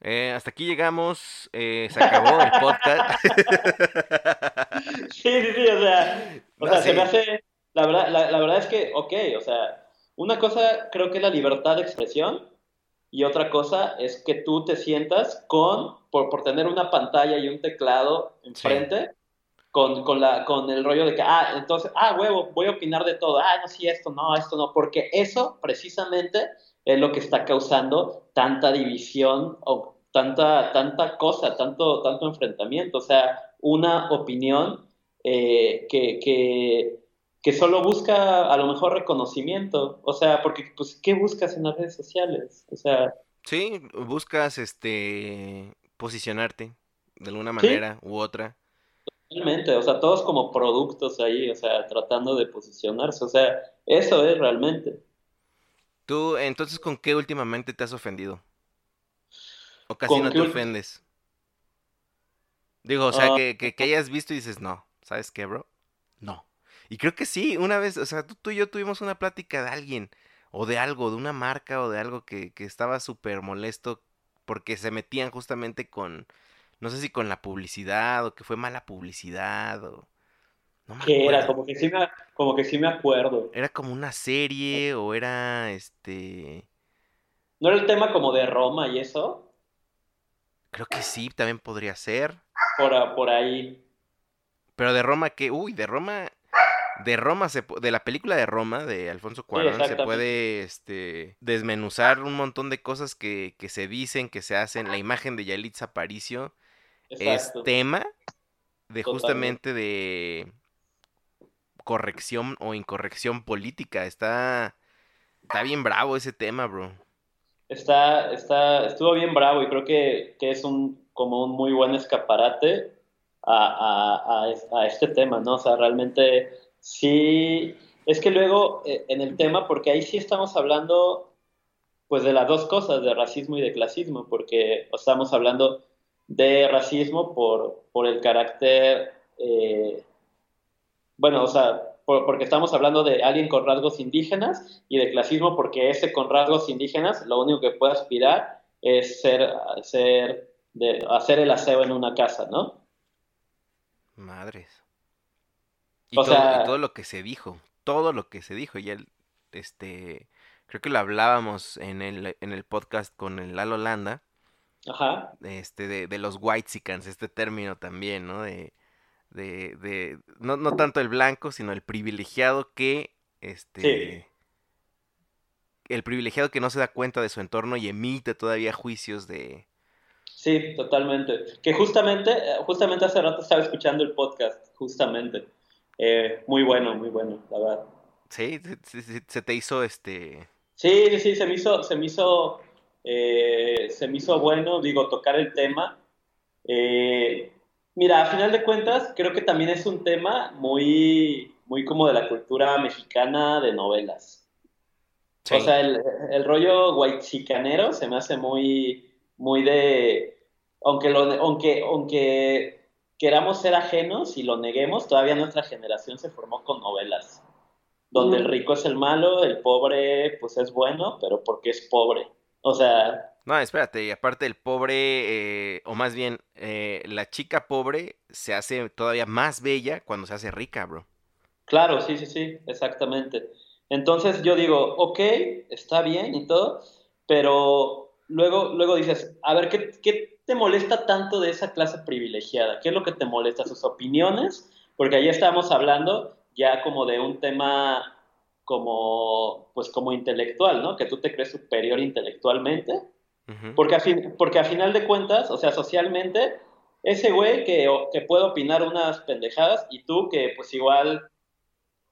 Eh, hasta aquí llegamos, eh, se acabó el podcast. sí, sí, sí, o sea, o sea se me hace, la verdad, la, verdad es que, ok, o sea, una cosa creo que es la libertad de expresión y otra cosa es que tú te sientas con, por, por tener una pantalla y un teclado enfrente, con, con, la, con el rollo de que, ah, entonces, ah, huevo, voy a opinar de todo, ah, no, sí, esto no, esto no, porque eso precisamente es lo que está causando tanta división o tanta, tanta cosa, tanto, tanto enfrentamiento, o sea, una opinión eh, que, que, que, solo busca a lo mejor reconocimiento, o sea, porque, pues, ¿qué buscas en las redes sociales? O sea... Sí, buscas, este, posicionarte de alguna manera u otra. Realmente, o sea, todos como productos ahí, o sea, tratando de posicionarse, o sea, eso es realmente. Tú, entonces, ¿con qué últimamente te has ofendido? ¿O casi no te ofendes? Digo, o sea, ah, que, que, hayas visto y dices, no, ¿sabes qué, bro? No. Y creo que sí, una vez, o sea, tú, tú y yo tuvimos una plática de alguien, o de algo, de una marca, o de algo que, que estaba súper molesto porque se metían justamente con, no sé si con la publicidad o que fue mala publicidad o... No ¿Qué era? Como que, sí me, como que sí me acuerdo. Era como una serie o era este... ¿No era el tema como de Roma y eso? Creo que sí, también podría ser. Por, por ahí. Pero de Roma, que, uy, de Roma, de Roma, se, de la película de Roma, de Alfonso Cuarón, se puede este, desmenuzar un montón de cosas que, que, se dicen, que se hacen. La imagen de Yalitza Aparicio es tema de justamente de corrección o incorrección política. Está, está bien bravo ese tema, bro. Está, está, estuvo bien bravo y creo que, que es un, como un muy buen escaparate a, a, a, este tema, ¿no? O sea, realmente sí, es que luego eh, en el tema, porque ahí sí estamos hablando pues de las dos cosas, de racismo y de clasismo, porque estamos hablando de racismo por, por el carácter, eh, bueno, o sea, porque estamos hablando de alguien con rasgos indígenas y de clasismo porque ese con rasgos indígenas lo único que puede aspirar es ser, ser de, hacer el aseo en una casa, ¿no? Madres. Y, todo, lo que se dijo, todo lo que se dijo, y él, este, creo que lo hablábamos en el, en el podcast con el Lalo Landa, Ajá. Este, de, de los whitesicans, este término también, ¿no? De, de, de no, no tanto el blanco, sino el privilegiado que, este, el privilegiado que no se da cuenta de su entorno y emite todavía juicios de, Sí, totalmente. Que justamente, justamente hace rato estaba escuchando el podcast, justamente. Eh, muy bueno, muy bueno, la verdad. Sí, se, te hizo este. Sí, sí, se me hizo, se me hizo, eh, se me hizo bueno, digo, tocar el tema. Eh, mira, a final de cuentas, creo que también es un tema muy, muy como de la cultura mexicana de novelas. O sea, el, el rollo chicanero se me hace muy, muy de, aunque, lo, aunque, aunque queramos ser ajenos y lo neguemos, todavía nuestra generación se formó con novelas, donde el rico es el malo, el pobre pues es bueno, pero porque es pobre. O sea... No, espérate, y aparte el pobre, eh, o más bien, eh, la chica pobre se hace todavía más bella cuando se hace rica, bro. Claro, sí, sí, sí, exactamente. Entonces yo digo, ok, está bien y todo, pero luego, luego dices, a ver, ¿qué, te molesta tanto de esa clase privilegiada? ¿Qué es lo que te molesta? ¿Sus opiniones? Porque ahí estamos hablando ya como de un tema como, pues como intelectual, ¿no? Que tú te crees superior intelectualmente. porque, a fin, porque a final de cuentas, o sea, socialmente, ese güey que, que puede opinar unas pendejadas y tú que pues igual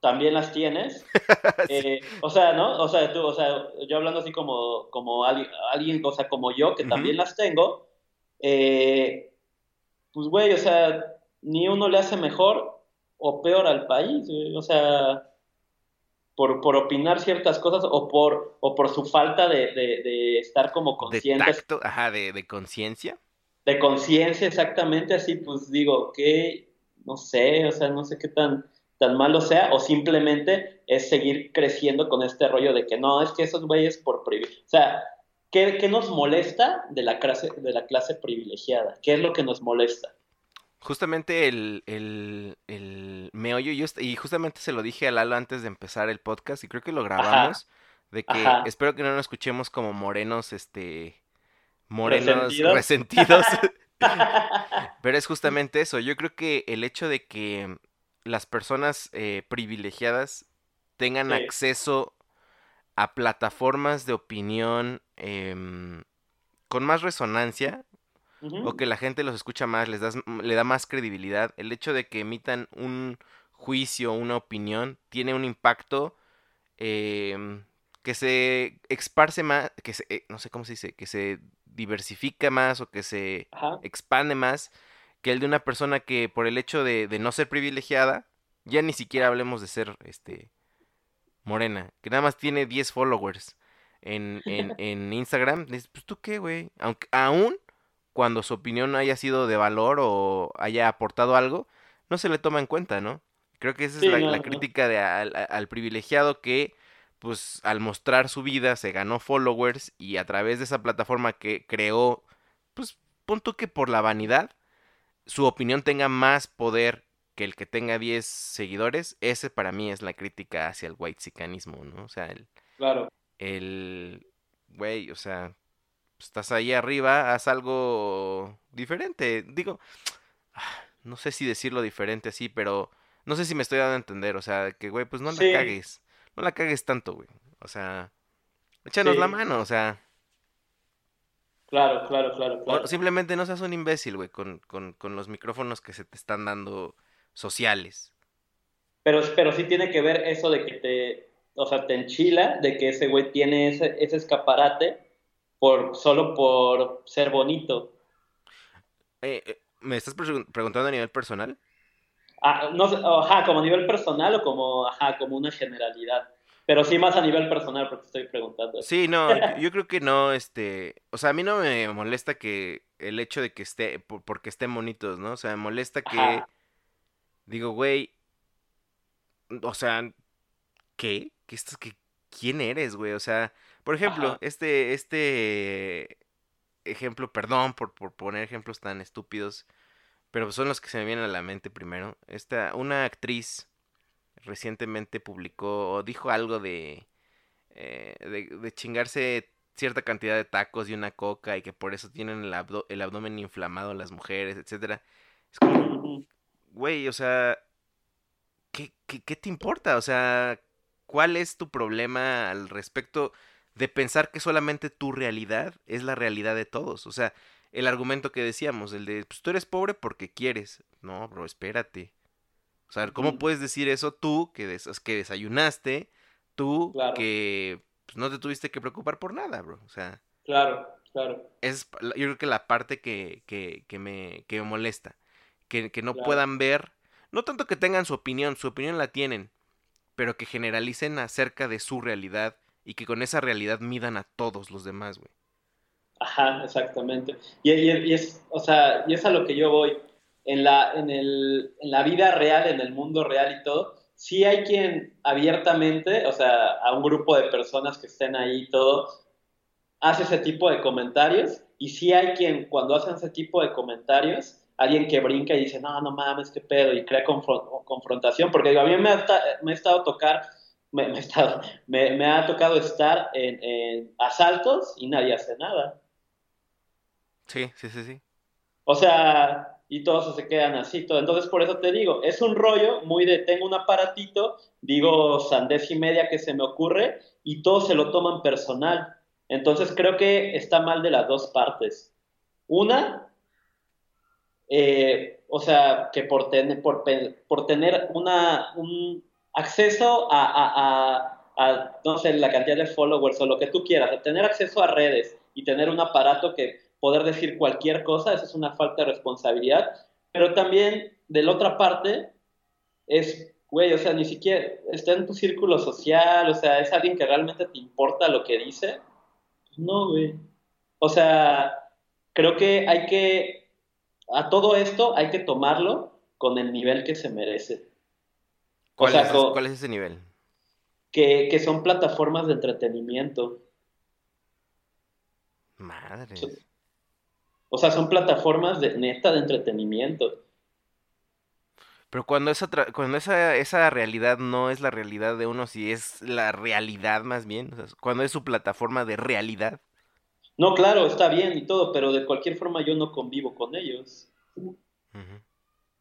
también las tienes. Eh, o sea, ¿no? O sea, tú, o sea, yo hablando así como, como alguien, alguien, o sea, como yo, que también las tengo, eh, pues, güey, o sea, ni uno le hace mejor o peor al país, o sea, por, por opinar ciertas cosas o por, o por su falta de, de, estar como conscientes. De ajá, de, de conciencia. De conciencia, exactamente, así, pues digo, que, no sé, o sea, no sé qué tan tan malo sea, o simplemente es seguir creciendo con este rollo de que no, es que esos güeyes por privilegio. O sea, ¿qué, nos molesta de la, clase, de la clase privilegiada? ¿Qué es lo que nos molesta? Justamente el, el, el meollo, yo, y justamente se lo dije a Lalo antes de empezar el podcast, y creo que lo grabamos, de que espero que no nos escuchemos como morenos, este, morenos resentidos. Pero es justamente eso, yo creo que el hecho de que las personas eh, privilegiadas tengan acceso a plataformas de opinión em, con más resonancia o que la gente los escucha más, les das, le da más credibilidad. El hecho de que emitan un juicio, una opinión, tiene un impacto em, que se esparce más, que se, eh, no sé cómo se dice, que se diversifica más o que se expande más que el de una persona que por el hecho de, no ser privilegiada, ya ni siquiera hablemos de ser este morena, que nada más tiene 10 followers en, en, Instagram, pues tú qué, güey, aunque aún cuando su opinión haya sido de valor o haya aportado algo, no se le toma en cuenta, ¿no? Creo que esa es la, crítica de, al, privilegiado que, pues, al mostrar su vida se ganó followers y a través de esa plataforma que creó, pues, punto que por la vanidad, su opinión tenga más poder que el que tenga 10 seguidores, ese para mí es la crítica hacia el white sicanismo, ¿no? O sea, el. Claro. El. Güey, o sea. Estás ahí arriba, haz algo diferente. Digo, no sé si decirlo diferente así, pero no sé si me estoy dando a entender. O sea, que, güey, pues no la cagues. No la cagues tanto, güey. O sea, échanos la mano, o sea. Claro, claro, claro, claro. simplemente no seas un imbécil, güey, con, con, con, los micrófonos que se te están dando sociales. Pero, pero sí tiene que ver eso de que te, o sea, te enchila, de que ese güey tiene ese, ese escaparate por, solo por ser bonito. Eh, eh, ¿Me estás preguntando a nivel personal? Ah, no sé, ajá, como a nivel personal o como, ajá, como una generalidad. Pero sí más a nivel personal porque estoy preguntando. Sí, no, yo creo que no, este, o sea, a mí no me molesta que el hecho de que esté, porque estén bonitos, ¿no? O sea, me molesta que, digo, güey, o sea, ¿qué? ¿Qué estás, qué, ¿Quién eres, güey? O sea, por ejemplo, este, este ejemplo, perdón por, por poner ejemplos tan estúpidos, pero son los que se me vienen a la mente primero. Esta, una actriz recientemente publicó o dijo algo de, eh, de, chingarse cierta cantidad de tacos y una coca y que por eso tienen el, el abdomen inflamado las mujeres, etcétera. Es como, güey, o sea, ¿qué, ¿qué, qué, te importa? O sea, ¿cuál es tu problema al respecto de pensar que solamente tu realidad es la realidad de todos? O sea, el argumento que decíamos, el de, pues tú eres pobre porque quieres. No, bro, espérate. O sea, ¿cómo puedes decir eso tú que, que desayunaste, tú que pues, no te tuviste que preocupar por nada, bro? O sea. Claro, claro. Es, yo creo que la parte que, que, que me, que me molesta. Que, que no puedan ver, no tanto que tengan su opinión, su opinión la tienen, pero que generalicen acerca de su realidad y que con esa realidad midan a todos los demás, güey. Ajá, exactamente. Y, y, es, o sea, y es a lo que yo voy en la, en, el, en la vida real, en el mundo real y todo, sí hay quien abiertamente, o sea, a un grupo de personas que estén ahí y todo, hace ese tipo de comentarios y sí hay quien cuando hacen ese tipo de comentarios, alguien que brinca y dice, no, no mames, qué pedo, y crea confrontación, porque digo, a mí me ha, me estado tocar, me, me, estado, me, me, ha tocado estar en, en asaltos y nadie hace nada. Sí, sí, sí, sí. O sea, y todos se quedan así. Todo. Entonces, por eso te digo, es un rollo muy de tengo un aparatito, digo sandez y media que se me ocurre y todos se lo toman personal. Entonces, creo que está mal de las dos partes. Una, eh, o sea, que por, por, por tener una, un acceso a, a, a, no sé, la cantidad de followers o lo que tú quieras, tener acceso a redes y tener un aparato que poder decir cualquier cosa, eso es una falta de responsabilidad, pero también de la otra parte es, güey, o sea, ni siquiera está en tu círculo social, o sea, es alguien que realmente te importa lo que dice. No, güey. O sea, creo que hay que, a todo esto hay que tomarlo con el nivel que se merece. ¿Cuál, es, ¿cuál es ese nivel? Que, que, son plataformas de entretenimiento. Madre. O sea, son plataformas de neta de entretenimiento. Pero cuando esa, cuando esa, esa realidad no es la realidad de uno, si es la realidad más bien, cuando es su plataforma de realidad. No, claro, está bien y todo, pero de cualquier forma yo no convivo con ellos.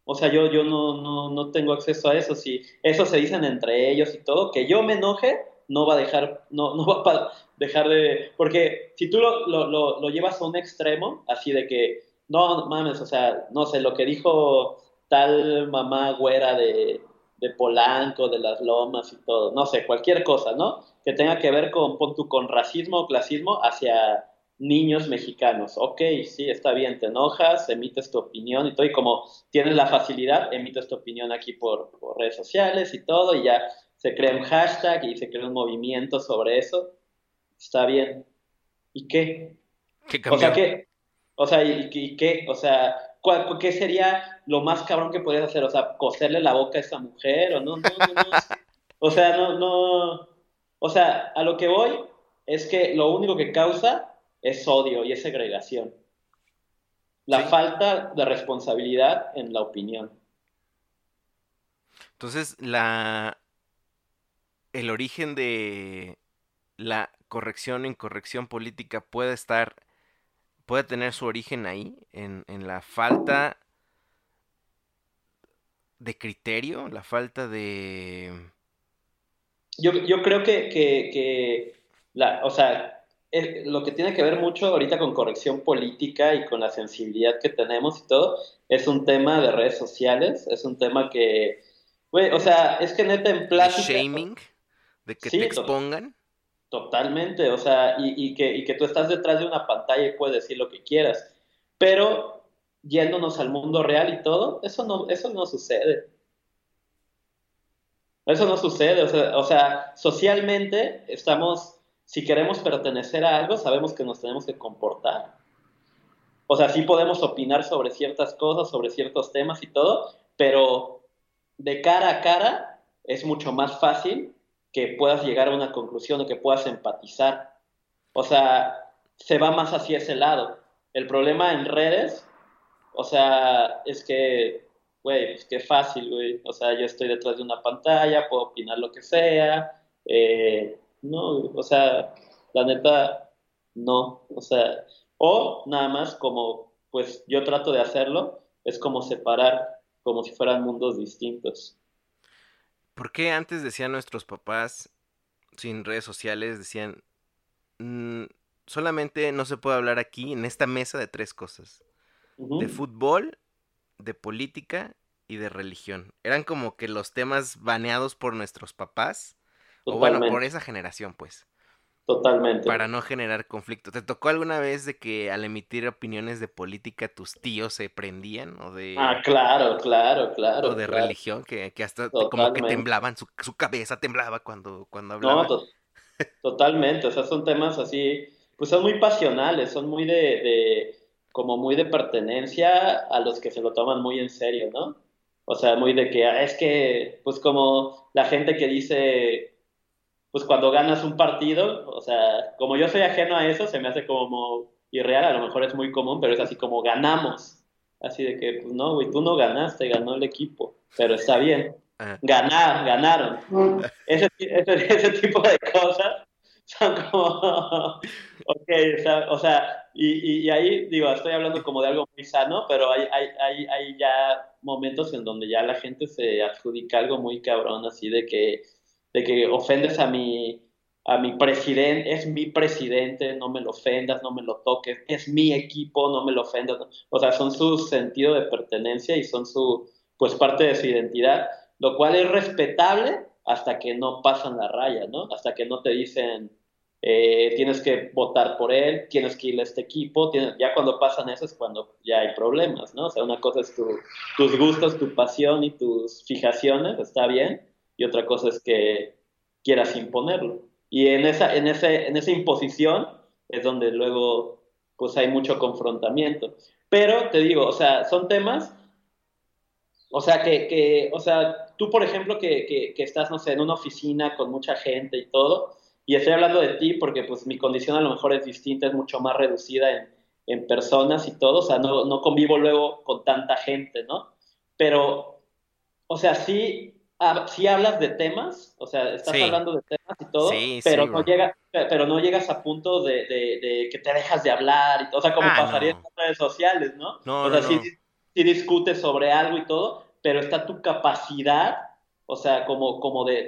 O sea, yo, yo no, no, no tengo acceso a eso. Si eso se dicen entre ellos y todo, que yo me enoje, no va a dejar, no, no va a dejar de, porque si tú lo, lo, lo, llevas a un extremo, así de que, no mames, o sea, no sé, lo que dijo tal mamá güera de, de Polanco, de las lomas y todo, no sé, cualquier cosa, ¿no? Que tenga que ver con, con racismo o clasismo hacia niños mexicanos. Ok, sí, está bien, te enojas, emites tu opinión y todo, y como tienes la facilidad, emites tu opinión aquí por, por redes sociales y todo, y ya se crea un hashtag y se crea un movimiento sobre eso, está bien. ¿Y qué? ¿Qué o sea, ¿qué? O sea, ¿y, qué? O sea, ¿qué sería lo más cabrón que podrías hacer? O sea, coserle la boca a esa mujer o no, no, no, no. O sea, no, no. O sea, a lo que voy es que lo único que causa es odio y es segregación. La falta de responsabilidad en la opinión. Entonces, la, el origen de la corrección o incorrección política puede estar puede tener su origen ahí, en, en la falta de criterio, la falta de... Yo, yo creo que, que, que la, o sea, lo que tiene que ver mucho ahorita con corrección política y con la sensibilidad que tenemos y todo, es un tema de redes sociales, es un tema que, güey, o sea, es que neta en plática... ¿De shaming? ¿De que te expongan? Totalmente, o sea, y, y, que, y que tú estás detrás de una pantalla y puedes decir lo que quieras, pero yéndonos al mundo real y todo, eso no, eso no sucede. Eso no sucede, o sea, o sea socialmente estamos si queremos pertenecer a algo, sabemos que nos tenemos que comportar. O sea, sí podemos opinar sobre ciertas cosas, sobre ciertos temas y todo, pero de cara a cara es mucho más fácil que puedas llegar a una conclusión o que puedas empatizar. O sea, se va más hacia ese lado. El problema en redes, o sea, es que, güey, pues qué fácil, güey. O sea, yo estoy detrás de una pantalla, puedo opinar lo que sea, eh, no, o sea, la neta, no. O sea, o nada más como, pues yo trato de hacerlo, es como separar, como si fueran mundos distintos. ¿Por qué antes decían nuestros papás, sin redes sociales, decían, mm, solamente no se puede hablar aquí, en esta mesa, de tres cosas? De fútbol, de política y de religión. Eran como que los temas baneados por nuestros papás o bueno, por esa generación, pues. Totalmente. Para no generar conflicto. ¿Te tocó alguna vez de que al emitir opiniones de política tus tíos se prendían? O de... Ah, claro, claro, claro. O de religión, que, hasta como que temblaban, su, su, cabeza temblaba cuando, cuando hablaban. No, totalmente. O sea, son temas así, pues son muy pasionales, son muy de, de, como muy de pertenencia a los que se lo toman muy en serio, ¿no? O sea, muy de que, ah, es que, pues como la gente que dice pues cuando ganas un partido, o sea, como yo soy ajeno a eso, se me hace como irreal, a lo mejor es muy común, pero es así como ganamos. Así de que, pues no, güey, tú no ganaste, ganó el equipo, pero está bien. Ganar, ganaron. Ese, ese, tipo de cosas son como, ok, o sea, y, y, ahí digo, estoy hablando como de algo muy sano, pero hay, hay, hay, hay ya momentos en donde ya la gente se adjudica algo muy cabrón, así de que de que ofendes a mi, a mi presidente, es mi presidente, no me lo ofendas, no me lo toques, es mi equipo, no me lo ofendas. O sea, son su sentido de pertenencia y son su, pues parte de su identidad, lo cual es respetable hasta que no pasan la raya, ¿no? Hasta que no te dicen, eh, tienes que votar por él, tienes que ir a este equipo, ya cuando pasan eso es cuando ya hay problemas, ¿no? O sea, una cosa es tus gustos, tu pasión y tus fijaciones, está bien, y otra cosa es que quieras imponerlo. Y en esa, en ese, en esa imposición es donde luego pues hay mucho confrontamiento. Pero te digo, o sea, son temas, o sea, que, que o sea, tú por ejemplo que, que, que, estás, no sé, en una oficina con mucha gente y todo, y estoy hablando de ti porque pues mi condición a lo mejor es distinta, es mucho más reducida en, en personas y todo, o sea, no, no convivo luego con tanta gente, ¿no? Pero, o sea, sí, si hablas de temas, o sea, estás hablando de temas y todo, pero, no llega, pero no llegas a punto de, de, que te dejas de hablar, y, o sea, como ah, pasaría en las redes sociales, ¿no? o sea, sí, discutes sobre algo y todo, pero está tu capacidad, o sea, como, como de,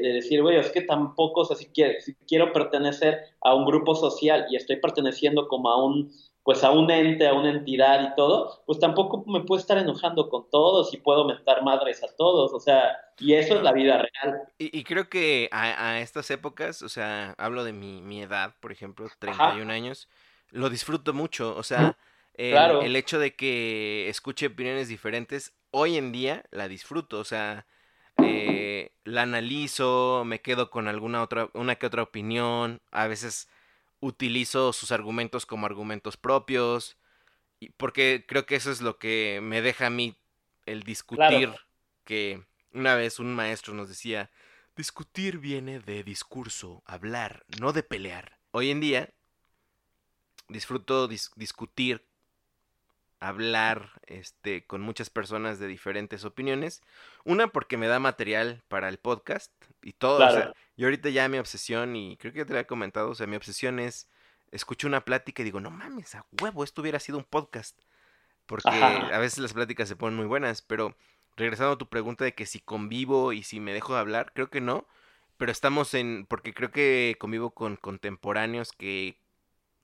decir, güey, es que tampoco, o sea, si quiero, si quiero pertenecer a un grupo social y estoy perteneciendo como a un pues a un ente, a una entidad y todo, pues tampoco me puedo estar enojando con todos y puedo mentar madres a todos, o sea, y eso es la vida real. Y, creo que a, estas épocas, o sea, hablo de mi, mi edad, por ejemplo, 31 años, lo disfruto mucho, o sea, el, hecho de que escuche opiniones diferentes, hoy en día la disfruto, o sea, eh, la analizo, me quedo con alguna otra, una que otra opinión, a veces utilizo sus argumentos como argumentos propios, porque creo que eso es lo que me deja a mí el discutir, que una vez un maestro nos decía, discutir viene de discurso, hablar, no de pelear. Hoy en día disfruto discutir hablar este, con muchas personas de diferentes opiniones. Una porque me da material para el podcast y todo. Y ahorita ya mi obsesión, y creo que te lo he comentado, o sea, mi obsesión es escucho una plática y digo, no mames, a huevo, esto hubiera sido un podcast. Porque a veces las pláticas se ponen muy buenas, pero regresando a tu pregunta de que si convivo y si me dejo de hablar, creo que no, pero estamos en, porque creo que convivo con contemporáneos que,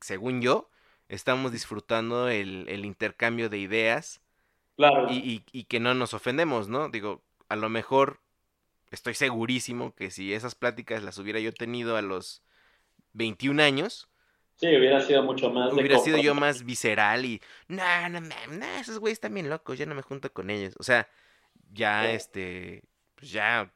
según yo, estamos disfrutando el, el intercambio de ideas. Claro. Y, y, que no nos ofendemos, ¿no? Digo, a lo mejor estoy segurísimo que si esas pláticas las hubiera yo tenido a los 21 años, Sí, hubiera sido mucho más. Hubiera sido yo más visceral y. No, no, no, esos güeyes están bien locos, ya no me junto con ellos. O sea, ya este. Pues ya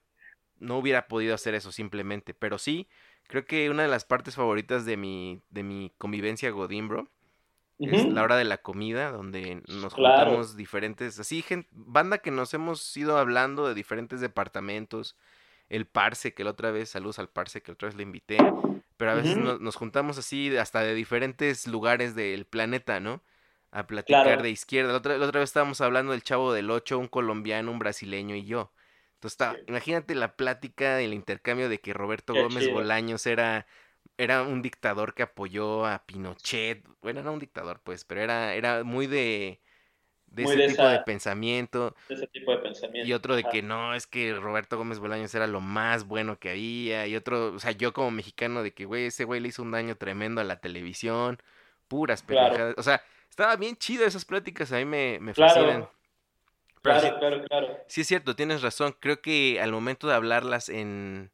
no hubiera podido hacer eso simplemente. Pero sí, creo que una de las partes favoritas de mi, de mi convivencia Godín, bro, es la hora de la comida, donde nos juntamos diferentes. Así, gente, banda que nos hemos ido hablando de diferentes departamentos. El Parse, que la otra vez, saludos al Parse, que la otra vez le invité pero a veces nos, juntamos así hasta de diferentes lugares del planeta, ¿no? A platicar de izquierda. La otra, la otra, vez estábamos hablando del Chavo del Ocho, un colombiano, un brasileño y yo. Entonces, está, imagínate la plática, el intercambio de que Roberto Gómez Bolaños era, era un dictador que apoyó a Pinochet. Bueno, no un dictador, pues, pero era, era muy de de ese tipo de pensamiento. ese tipo de pensamiento. Y otro de que no, es que Roberto Gómez Bolaños era lo más bueno que había. Y otro, o sea, yo como mexicano de que, güey, ese güey le hizo un daño tremendo a la televisión. Puras pendejadas. O sea, estaba bien chido esas pláticas, a mí me, me fascinan. claro, claro, claro. Sí es cierto, tienes razón. Creo que al momento de hablarlas en,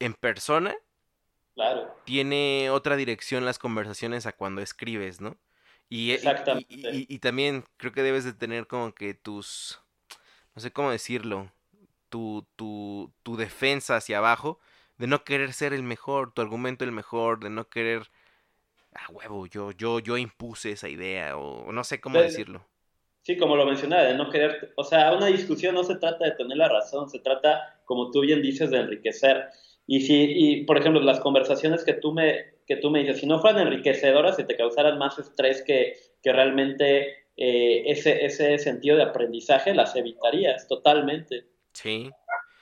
en persona, claro. tiene otra dirección las conversaciones a cuando escribes, ¿no? Y, y, y, también creo que debes de tener como que tus, no sé cómo decirlo, tu, tu, tu defensa hacia abajo, de no querer ser el mejor, tu argumento el mejor, de no querer, ah, huevo, yo, yo, yo impuse esa idea, o no sé cómo decirlo. Sí, como lo mencionaba, de no querer, o sea, una discusión no se trata de tener la razón, se trata, como tú bien dices, de enriquecer. Y si, y por ejemplo, las conversaciones que tú me, que tú me dices, si no fueran enriquecedoras y te causaran más estrés que, que realmente eh, ese, ese sentido de aprendizaje, las evitarías totalmente. Sí.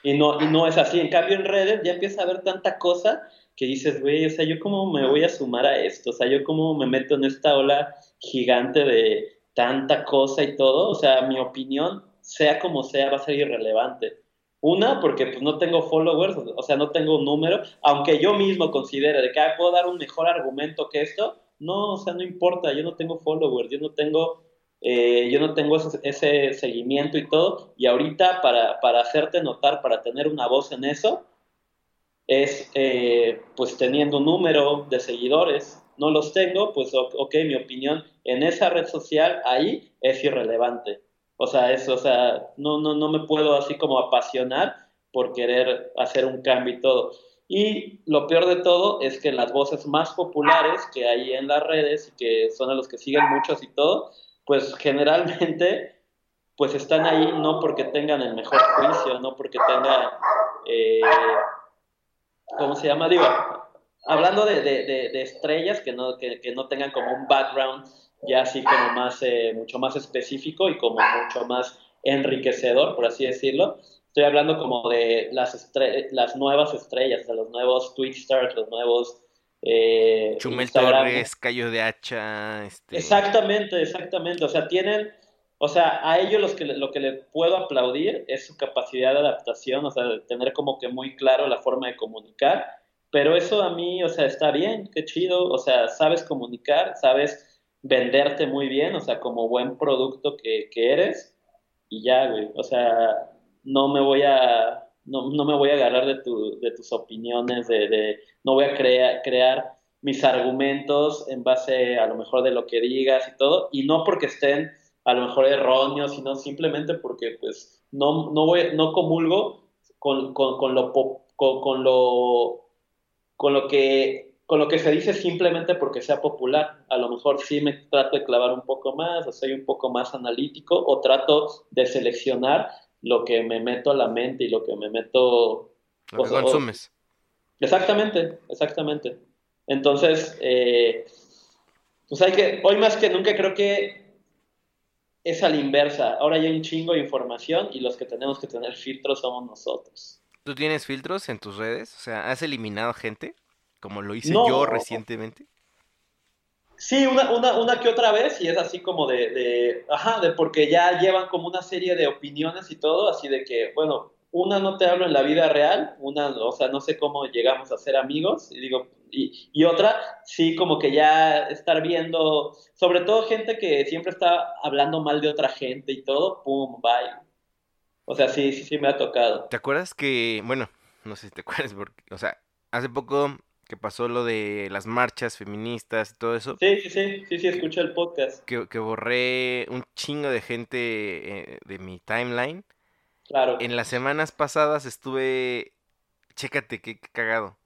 Y no, y no es así. En cambio, en redes ya empieza a haber tanta cosa que dices, güey, o sea, yo cómo me voy a sumar a esto, o sea, yo cómo me meto en esta ola gigante de tanta cosa y todo, o sea, mi opinión, sea como sea, va a ser irrelevante. Una, porque pues no tengo followers, o sea, no tengo un número, aunque yo mismo considere de que puedo dar un mejor argumento que esto, no, o sea, no importa, yo no tengo followers, yo no tengo, eh, yo no tengo ese, seguimiento y todo, y ahorita para, para, hacerte notar, para tener una voz en eso, es eh, pues teniendo un número de seguidores, no los tengo, pues ok, mi opinión en esa red social ahí es irrelevante. O sea, eso, o sea, no, no, no me puedo así como apasionar por querer hacer un cambio y todo. Y lo peor de todo es que las voces más populares que hay en las redes y que son a los que siguen muchos y todo, pues generalmente pues están ahí no porque tengan el mejor juicio, no porque tengan, eh, ¿cómo se llama? Digo, hablando de, de, de, estrellas que no, que, que no tengan como un background ya así como más, eh, mucho más específico y como mucho más enriquecedor, por así decirlo. Estoy hablando como de las, las nuevas estrellas, de los nuevos Twitch stars, los nuevos... Eh, Chumel Torres, Cayo de Hacha. Este... Exactamente, exactamente. O sea, tienen, o sea, a ellos los que, lo que le puedo aplaudir es su capacidad de adaptación, o sea, de tener como que muy claro la forma de comunicar. Pero eso a mí, o sea, está bien, qué chido, o sea, sabes comunicar, sabes venderte muy bien, o sea, como buen producto que, eres, y ya, güey, o sea, no me voy a, no, me voy a agarrar de, tu, de tus opiniones, de, de no voy a crear, crear mis argumentos en base a lo mejor de lo que digas y todo, y no porque estén a lo mejor erróneos, sino simplemente porque pues no, no, voy, no comulgo con, con, con lo, con, con, lo, con lo que con lo que se dice simplemente porque sea popular. A lo mejor sí me trato de clavar un poco más, o soy un poco más analítico, o trato de seleccionar lo que me meto a la mente y lo que me meto... Lo que consumes. exactamente, exactamente. Entonces, eh, pues hay que, hoy más que nunca creo que es a la inversa. Ahora hay un chingo de información y los que tenemos que tener filtros somos nosotros. ¿Tú tienes filtros en tus redes? O sea, ¿has eliminado gente? Como lo hice yo recientemente? Sí, una, una, una, que otra vez, y es así como de, de, ajá, de porque ya llevan como una serie de opiniones y todo, así de que, bueno, una no te hablo en la vida real, una, o sea, no sé cómo llegamos a ser amigos, y digo, y, y otra, sí, como que ya estar viendo, sobre todo gente que siempre está hablando mal de otra gente y todo, pum, bye. O sea, sí, sí, sí me ha tocado. ¿Te acuerdas que, bueno, no sé si te acuerdas, porque, o sea, hace poco que pasó lo de las marchas feministas y todo eso. Sí, sí, sí, sí, sí, escuché el podcast. Que, que borré un chingo de gente eh, de mi timeline. Claro. En las semanas pasadas estuve, chécate, qué, cagado.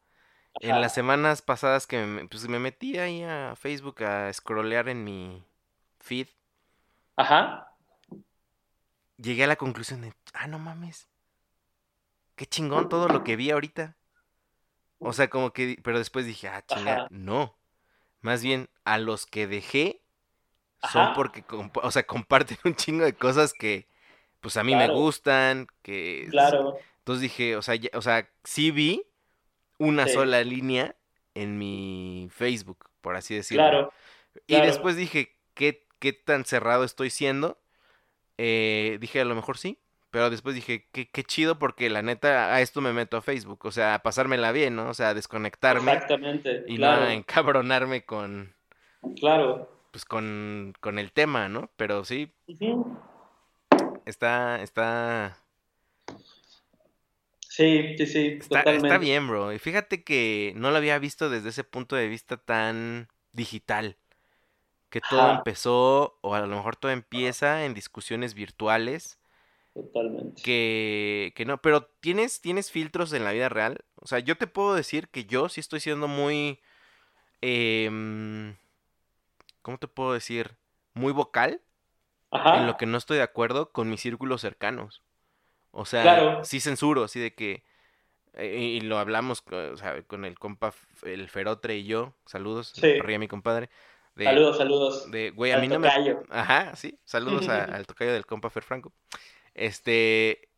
En las semanas pasadas que me, pues, me metí ahí a Facebook a scrollear en mi feed. Ajá. Llegué a la conclusión de, ah, no mames. Qué chingón todo lo que vi ahorita. O sea, como que, pero después dije, ah, chinga, no. Más bien, a los que dejé son porque, o sea, comparten un chingo de cosas que, pues a mí me gustan, que... Claro. Entonces dije, o sea, o sea, sí vi una sola línea en mi Facebook, por así decirlo. Claro. Y después dije, ¿qué, ¿qué tan cerrado estoy siendo? Eh, dije, a lo mejor sí. Pero después dije, qué, qué chido porque la neta a esto me meto a Facebook. O sea, a pasármela bien, ¿no? O sea, desconectarme. Exactamente. Y no encabronarme con... Claro. Pues con, con el tema, ¿no? Pero sí. Está, está... Sí, sí, sí. Está, está bien, bro. Y fíjate que no lo había visto desde ese punto de vista tan digital que todo empezó, o a lo mejor todo empieza en discusiones virtuales Totalmente. Que, que no, pero ¿tienes, tienes filtros en la vida real. O sea, yo te puedo decir que yo sí estoy siendo muy... Eh, ¿Cómo te puedo decir? Muy vocal. En lo que no estoy de acuerdo con mis círculos cercanos. O sea, sí censuro, así de que... Eh, y lo hablamos o sea, con el compa, el Ferotre y yo. Saludos. Sí. a mi compadre. saludos, saludos. De, güey, a mí no me... Ajá, sí. Saludos al tocayo del compa Fer Franco. Este,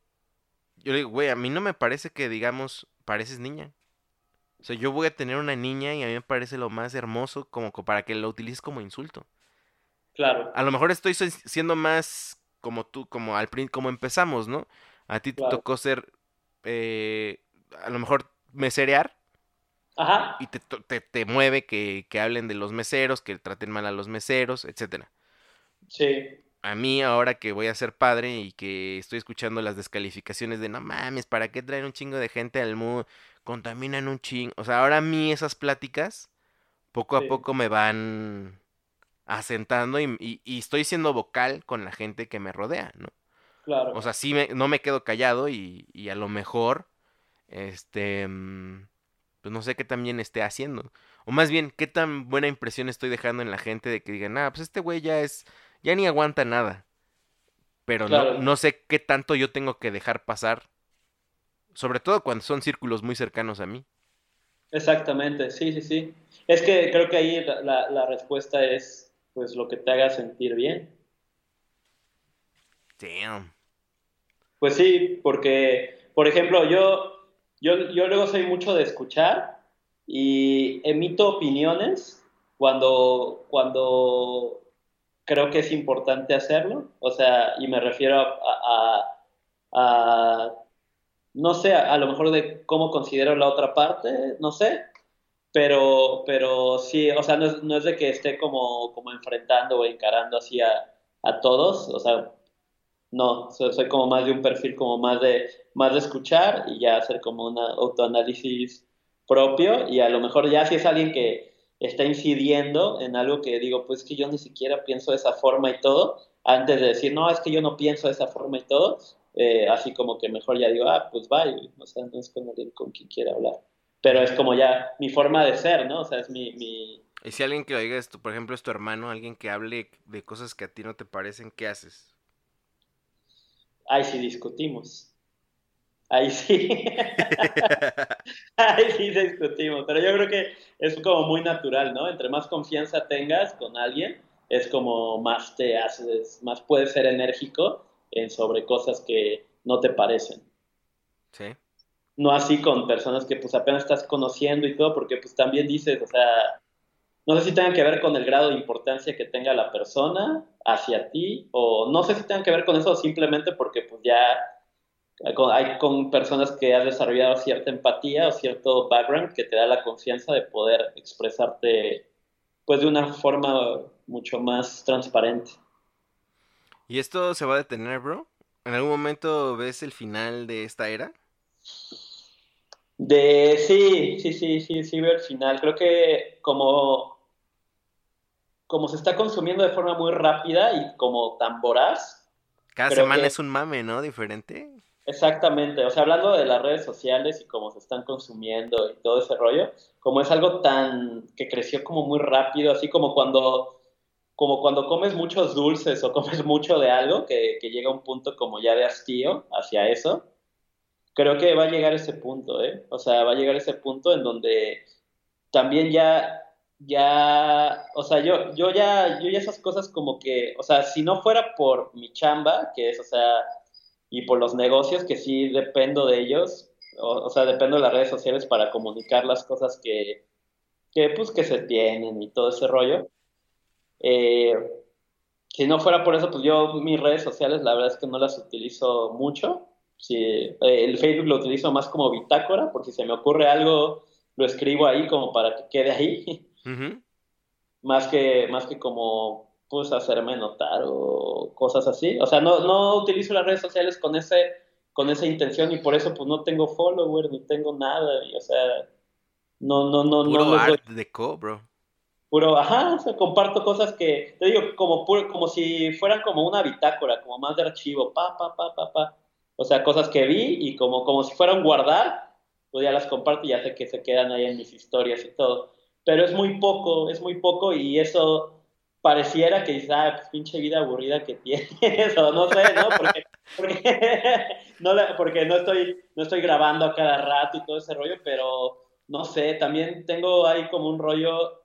yo le digo, güey, a mí no me parece que digamos, pareces niña. O sea, yo voy a tener una niña y a mí me parece lo más hermoso como para que lo utilices como insulto. Claro. A lo mejor estoy siendo más como tú, como al como empezamos, ¿no? A ti te tocó ser, eh, a lo mejor meserear. Ajá. Y te, te, te mueve que, que, hablen de los meseros, que traten mal a los meseros, etcétera. Sí a mí ahora que voy a ser padre y que estoy escuchando las descalificaciones de no mames, ¿para qué traen un chingo de gente al mundo? Contaminan un chingo. O sea, ahora a mí esas pláticas poco a poco me van asentando y, estoy siendo vocal con la gente que me rodea, ¿no? Claro. O sea, sí me, no me quedo callado y, y a lo mejor, este, mm, pues no sé qué también esté haciendo. O más bien, qué tan buena impresión estoy dejando en la gente de que digan, ah, pues este güey ya es ya ni aguanta nada. Pero no, no sé qué tanto yo tengo que dejar pasar. Sobre todo cuando son círculos muy cercanos a mí. Exactamente, sí, sí, sí. Es que creo que ahí la, la respuesta es pues lo que te haga sentir bien. Damn. Pues sí, porque, por ejemplo, yo, yo, yo luego soy mucho de escuchar y emito opiniones cuando, cuando creo que es importante hacerlo, o sea, y me refiero a, no sé, a, lo mejor de cómo considero la otra parte, no sé, pero, pero sí, o sea, no es, no es de que esté como, como enfrentando o encarando así a, todos, o sea, no, soy, soy, como más de un perfil como más de, más de escuchar y ya hacer como un autoanálisis propio y a lo mejor ya si es alguien que, está incidiendo en algo que digo, pues que yo ni siquiera pienso de esa forma y todo, antes de decir, no, es que yo no pienso de esa forma y todo, eh, así como que mejor ya digo, ah, pues vaya, o sea, no es con alguien con quien quiera hablar. Pero es como ya mi forma de ser, ¿no? O sea, es mi... mi... Y si alguien que lo diga esto, por ejemplo, es tu hermano, alguien que hable de cosas que a ti no te parecen, ¿qué haces? Ay, si discutimos. Ahí sí. Ahí sí discutimos. Pero yo creo que es como muy natural, ¿no? Entre más confianza tengas con alguien, es como más te haces, más puedes ser enérgico en sobre cosas que no te parecen. Sí. no así con personas que pues apenas estás conociendo y todo, porque pues también dices, o sea, no sé si tengan que ver con el grado de importancia que tenga la persona hacia ti, o no sé si tengan que ver con eso simplemente porque pues ya hay con personas que has desarrollado cierta empatía o cierto background que te da la confianza de poder expresarte pues de una forma mucho más transparente. ¿Y esto se va a detener, bro? ¿En algún momento ves el final de esta era? De sí, sí, sí, sí, sí veo el final. Creo que como como se está consumiendo de forma muy rápida y como tan voraz. Cada semana es un mame, ¿no? Diferente. Exactamente, o sea, hablando de las redes sociales y cómo se están consumiendo y todo ese rollo, como es algo tan que creció como muy rápido, así como cuando como cuando comes muchos dulces o comes mucho de algo que, que llega un punto como ya de hastío hacia eso, creo que va a llegar ese punto, ¿eh? O sea, va a llegar ese punto en donde también ya ya, o sea, yo, yo ya, yo ya esas cosas como que, o sea, si no fuera por mi chamba, que es, o sea, y por los negocios, que sí dependo de ellos, o, sea, dependo de las redes sociales para comunicar las cosas que, que pues, que se tienen y todo ese rollo. Eh, si no fuera por eso, pues yo mis redes sociales la verdad es que no las utilizo mucho. Si, eh, el Facebook lo utilizo más como bitácora, por si se me ocurre algo, lo escribo ahí como para que quede ahí. Más que, más que como pues hacerme notar o cosas así. O sea, no, no utilizo las redes sociales con ese, con esa intención y por eso pues no tengo followers ni tengo nada. Y, o sea, no, no, no, Puro no. art de co, bro. Puro, ajá, o sea, comparto cosas que, te digo, como, como si fueran como una bitácora, como más de archivo, pa, pa, pa, pa, pa. O sea, cosas que vi y como, como si fueran guardar, pues ya las comparto y ya sé que se quedan ahí en mis historias y todo pero es muy poco, es muy poco y eso pareciera que dices, ah, pues, pinche vida aburrida que tienes, o no sé, ¿no? Porque, no, porque no, estoy, no estoy grabando a cada rato y todo ese rollo, pero no sé, también tengo ahí como un rollo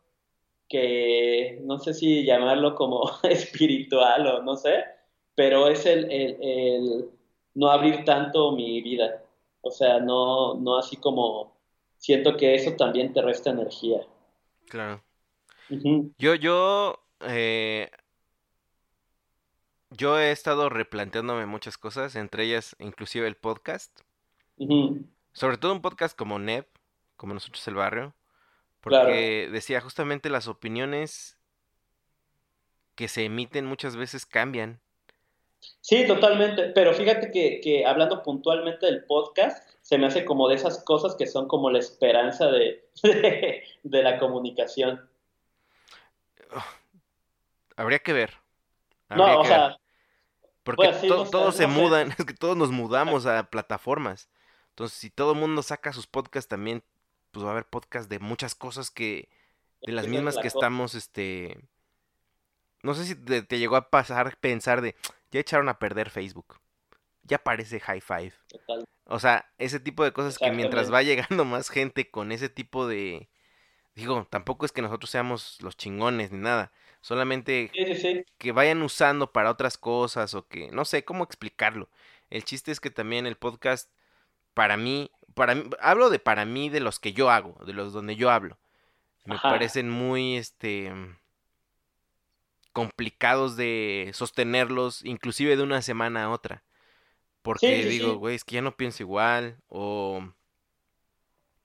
que no sé si llamarlo como espiritual o no sé, pero es el, el, el no abrir tanto mi vida. O sea, no, no así como siento que eso también te resta energía. Claro. Yo, yo, eh, yo he estado replanteándome muchas cosas, entre ellas inclusive el podcast. Sobre todo un podcast como NEP, como nosotros el barrio, porque decía justamente las opiniones que se emiten muchas veces cambian. Sí, totalmente, pero fíjate que, que hablando puntualmente del podcast, se me hace como de esas cosas que son como la esperanza de, de, la comunicación. Habría que ver. no, o sea. Porque todos se mudan, es que todos nos mudamos a plataformas. Entonces, si todo el mundo saca sus podcasts también, pues va a haber podcasts de muchas cosas que, de las mismas que estamos, este... No sé si te, te, llegó a pasar pensar de, ya echaron a perder Facebook. Ya parece High Five. Total. O sea, ese tipo de cosas que mientras va llegando más gente con ese tipo de... Digo, tampoco es que nosotros seamos los chingones ni nada. Solamente que vayan usando para otras cosas o que... No sé cómo explicarlo. El chiste es que también el podcast, para mí, para mí, hablo de para mí, de los que yo hago, de los donde yo hablo. Me parecen muy, este, complicados de sostenerlos, inclusive de una semana a otra. Porque digo, güey, es que ya no pienso igual. O.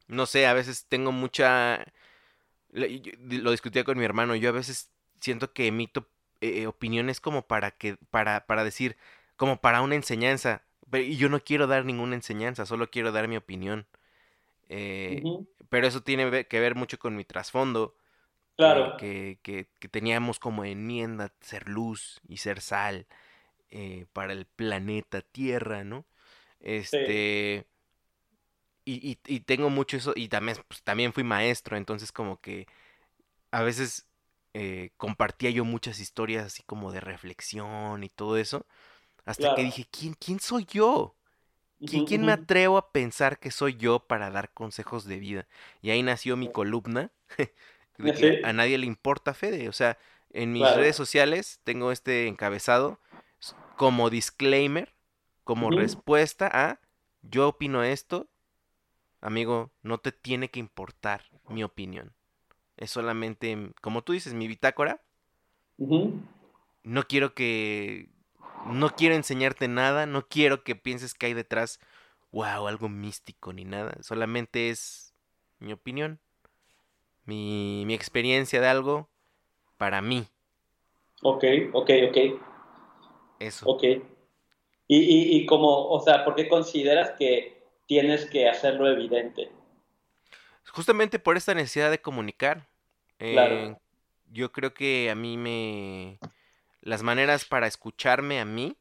No sé, a veces tengo mucha. Lo discutía con mi hermano. Yo a veces siento que emito eh, opiniones como para que. Para, para decir. Como para una enseñanza. Y yo no quiero dar ninguna enseñanza, solo quiero dar mi opinión. Eh, pero eso tiene que ver mucho con mi trasfondo. Claro. Que, que, que, teníamos como enmienda ser luz y ser sal. Eh, para el planeta Tierra, ¿no? Este... Y, y, tengo mucho eso, y también, pues, también fui maestro, entonces como que a veces eh, compartía yo muchas historias así como de reflexión y todo eso, hasta que dije, ¿quién, quién soy yo? ¿Quién, ¿Quién, me atrevo a pensar que soy yo para dar consejos de vida? Y ahí nació mi columna, de que a nadie le importa Fede, o sea, en mis redes sociales tengo este encabezado, como disclaimer, como respuesta a yo opino esto amigo, no te tiene que importar mi opinión. Es solamente, como tú dices, mi bitácora. No quiero que... No quiero enseñarte nada, no quiero que pienses que hay detrás, wow, algo místico ni nada. Solamente es mi opinión, mi, mi experiencia de algo para mí. Ok, ok, ok. Eso. Ok. Y, y, y como, o sea, ¿por qué consideras que tienes que hacerlo evidente? Justamente por esta necesidad de comunicar. Claro. Eh, yo creo que a mí me... Las maneras para escucharme a mí,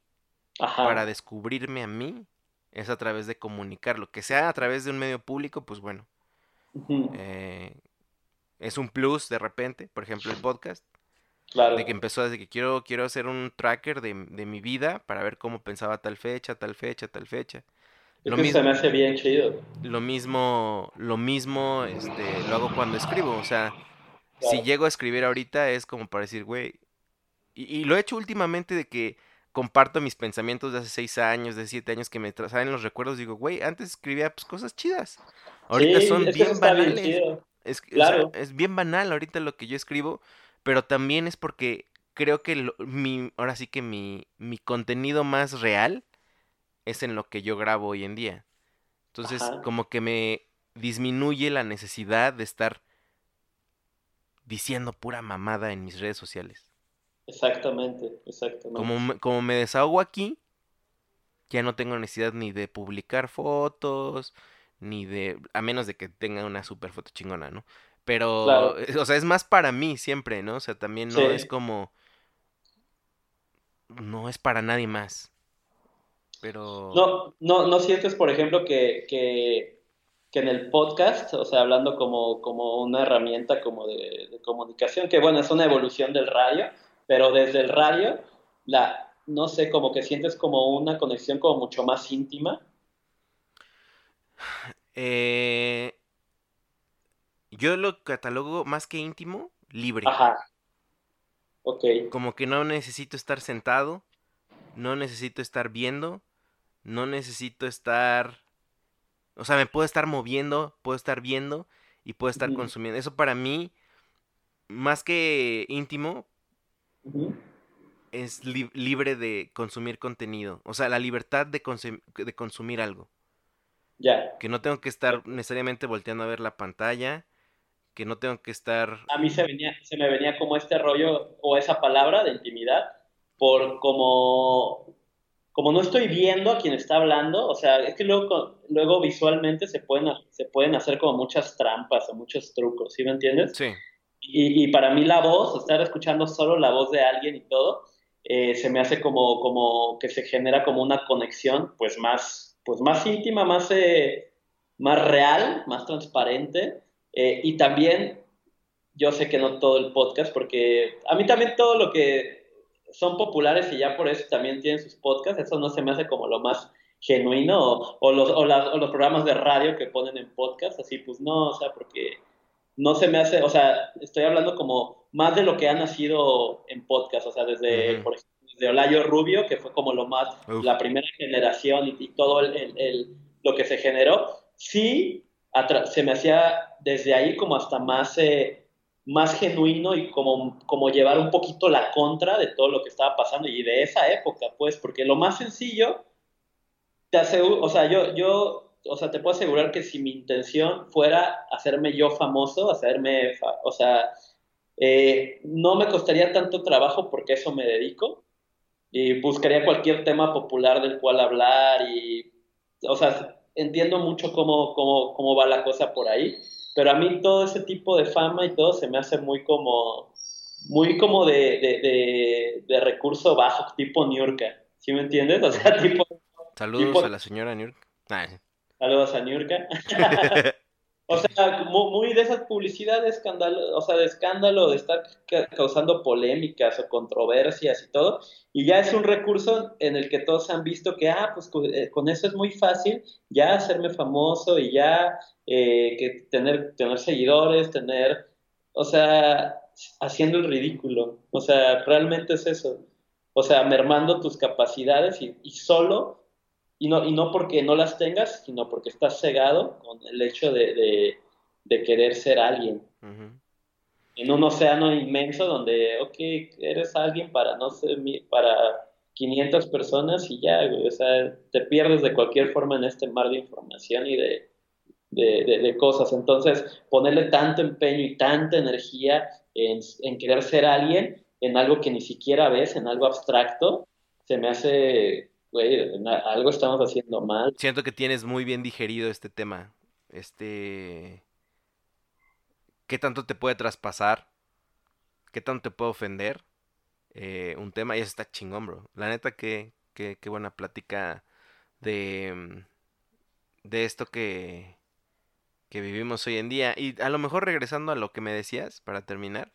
para descubrirme a mí, es a través de comunicarlo. Que sea a través de un medio público, pues bueno. Eh, es un plus de repente, por ejemplo, el podcast. Claro. De que empezó desde que quiero, quiero hacer un tracker de, de mi vida para ver cómo pensaba tal fecha, tal fecha, tal fecha. Lo mismo, se me hace bien chido. Lo mismo, lo mismo, este, lo hago cuando escribo. O sea, si llego a escribir ahorita es como para decir, güey. Y, lo he hecho últimamente de que comparto mis pensamientos de hace seis años, de siete años que me traen los recuerdos. Digo, güey, antes escribía pues, cosas chidas. Ahorita son bien banales. es, es bien banal ahorita lo que yo escribo, pero también es porque creo que mi, ahora sí que mi, mi contenido más real es en lo que yo grabo hoy en día. Entonces, como que me disminuye la necesidad de estar diciendo pura mamada en mis redes sociales. Exactamente, exactamente. Como, como me desahogo aquí, ya no tengo necesidad ni de publicar fotos, ni de, a menos de que tenga una super foto chingona, ¿no? Pero, eh, o sea, es más para mí siempre, ¿no? O sea, también no es como, no es para nadie más. Pero... No, no, no sientes, por ejemplo, que, que que en el podcast, o sea, hablando como, como una herramienta como de, comunicación, que bueno, es una evolución del radio, pero desde el radio, la, no sé, como que sientes como una conexión como mucho más íntima. Eh, yo lo catalogo más que íntimo, libre. Ajá. Ok. Como que no necesito estar sentado, no necesito estar viendo, no necesito estar o sea, me puedo estar moviendo, puedo estar viendo y puedo estar consumiendo. Eso para mí, más que íntimo, es libre de consumir contenido. O sea, la libertad de, de consumir algo. Ya. Que no tengo que estar necesariamente volteando a ver la pantalla, que no tengo que estar... A mí se, venía, se me venía como este rollo o esa palabra de intimidad por como como no estoy viendo a quien está hablando, o sea, es que luego, luego visualmente se pueden, se pueden hacer como muchas trampas o muchos trucos, ¿sí me entiendes? Sí. Y, y para mí la voz, estar escuchando solo la voz de alguien y todo, eh, se me hace como, como que se genera como una conexión pues más, pues más íntima, más, eh, más real, más transparente. Eh, y también, yo sé que no todo el podcast, porque a mí también todo lo que son populares y ya por eso también tienen sus podcasts, eso no se me hace como lo más genuino, o, los, o, los programas de radio que ponen en podcast, así pues no, o sea, porque no se me hace, o sea, estoy hablando como más de lo que ha nacido en podcast, o sea, desde, por ejemplo, desde Olayo Rubio, que fue como lo más, la primera generación y, todo el, lo que se generó, sí, se me hacía desde ahí como hasta más... Eh, más genuino y como, como llevar un poquito la contra de todo lo que estaba pasando y de esa época, pues, porque lo más sencillo, te aseguro, o sea, yo, yo, o sea, te puedo asegurar que si mi intención fuera hacerme yo famoso, hacerme, o sea, eh, no me costaría tanto trabajo porque eso me dedico y buscaría cualquier tema popular del cual hablar y, o sea, entiendo mucho cómo, cómo, cómo va la cosa por ahí pero a mí todo ese tipo de fama y todo se me hace muy como, muy como de, de, recurso bajo, tipo Niurka, ¿sí me entiendes? O sea, tipo... Saludos a la señora Niurka. Saludos a Niurka. o sea, muy, de esas publicidades, escándalo, o sea, de escándalo, de estar causando polémicas o controversias y todo, y ya es un recurso en el que todos han visto que, ah, pues eh, con eso es muy fácil ya hacerme famoso y ya eh, que tener, tener seguidores, tener, o sea, haciendo el ridículo. O sea, realmente es eso. O sea, mermando tus capacidades y, solo y no, y no porque no las tengas, sino porque estás cegado con el hecho de, querer ser alguien. En un océano inmenso donde, ok, eres alguien para, no sé, para 500 personas y ya, o sea, te pierdes de cualquier forma en este mar de información y de, de, cosas. Entonces, ponerle tanto empeño y tanta energía en, en, querer ser alguien, en algo que ni siquiera ves, en algo abstracto, se me hace algo estamos haciendo mal. Siento que tienes muy bien digerido este tema. Este. ¿Qué tanto te puede traspasar? ¿Qué tanto te puede ofender? Eh, un tema y eso está chingón, bro. La neta, que, qué buena plática de, mm, de esto que, que vivimos hoy en día. Y a lo mejor regresando a lo que me decías, para terminar.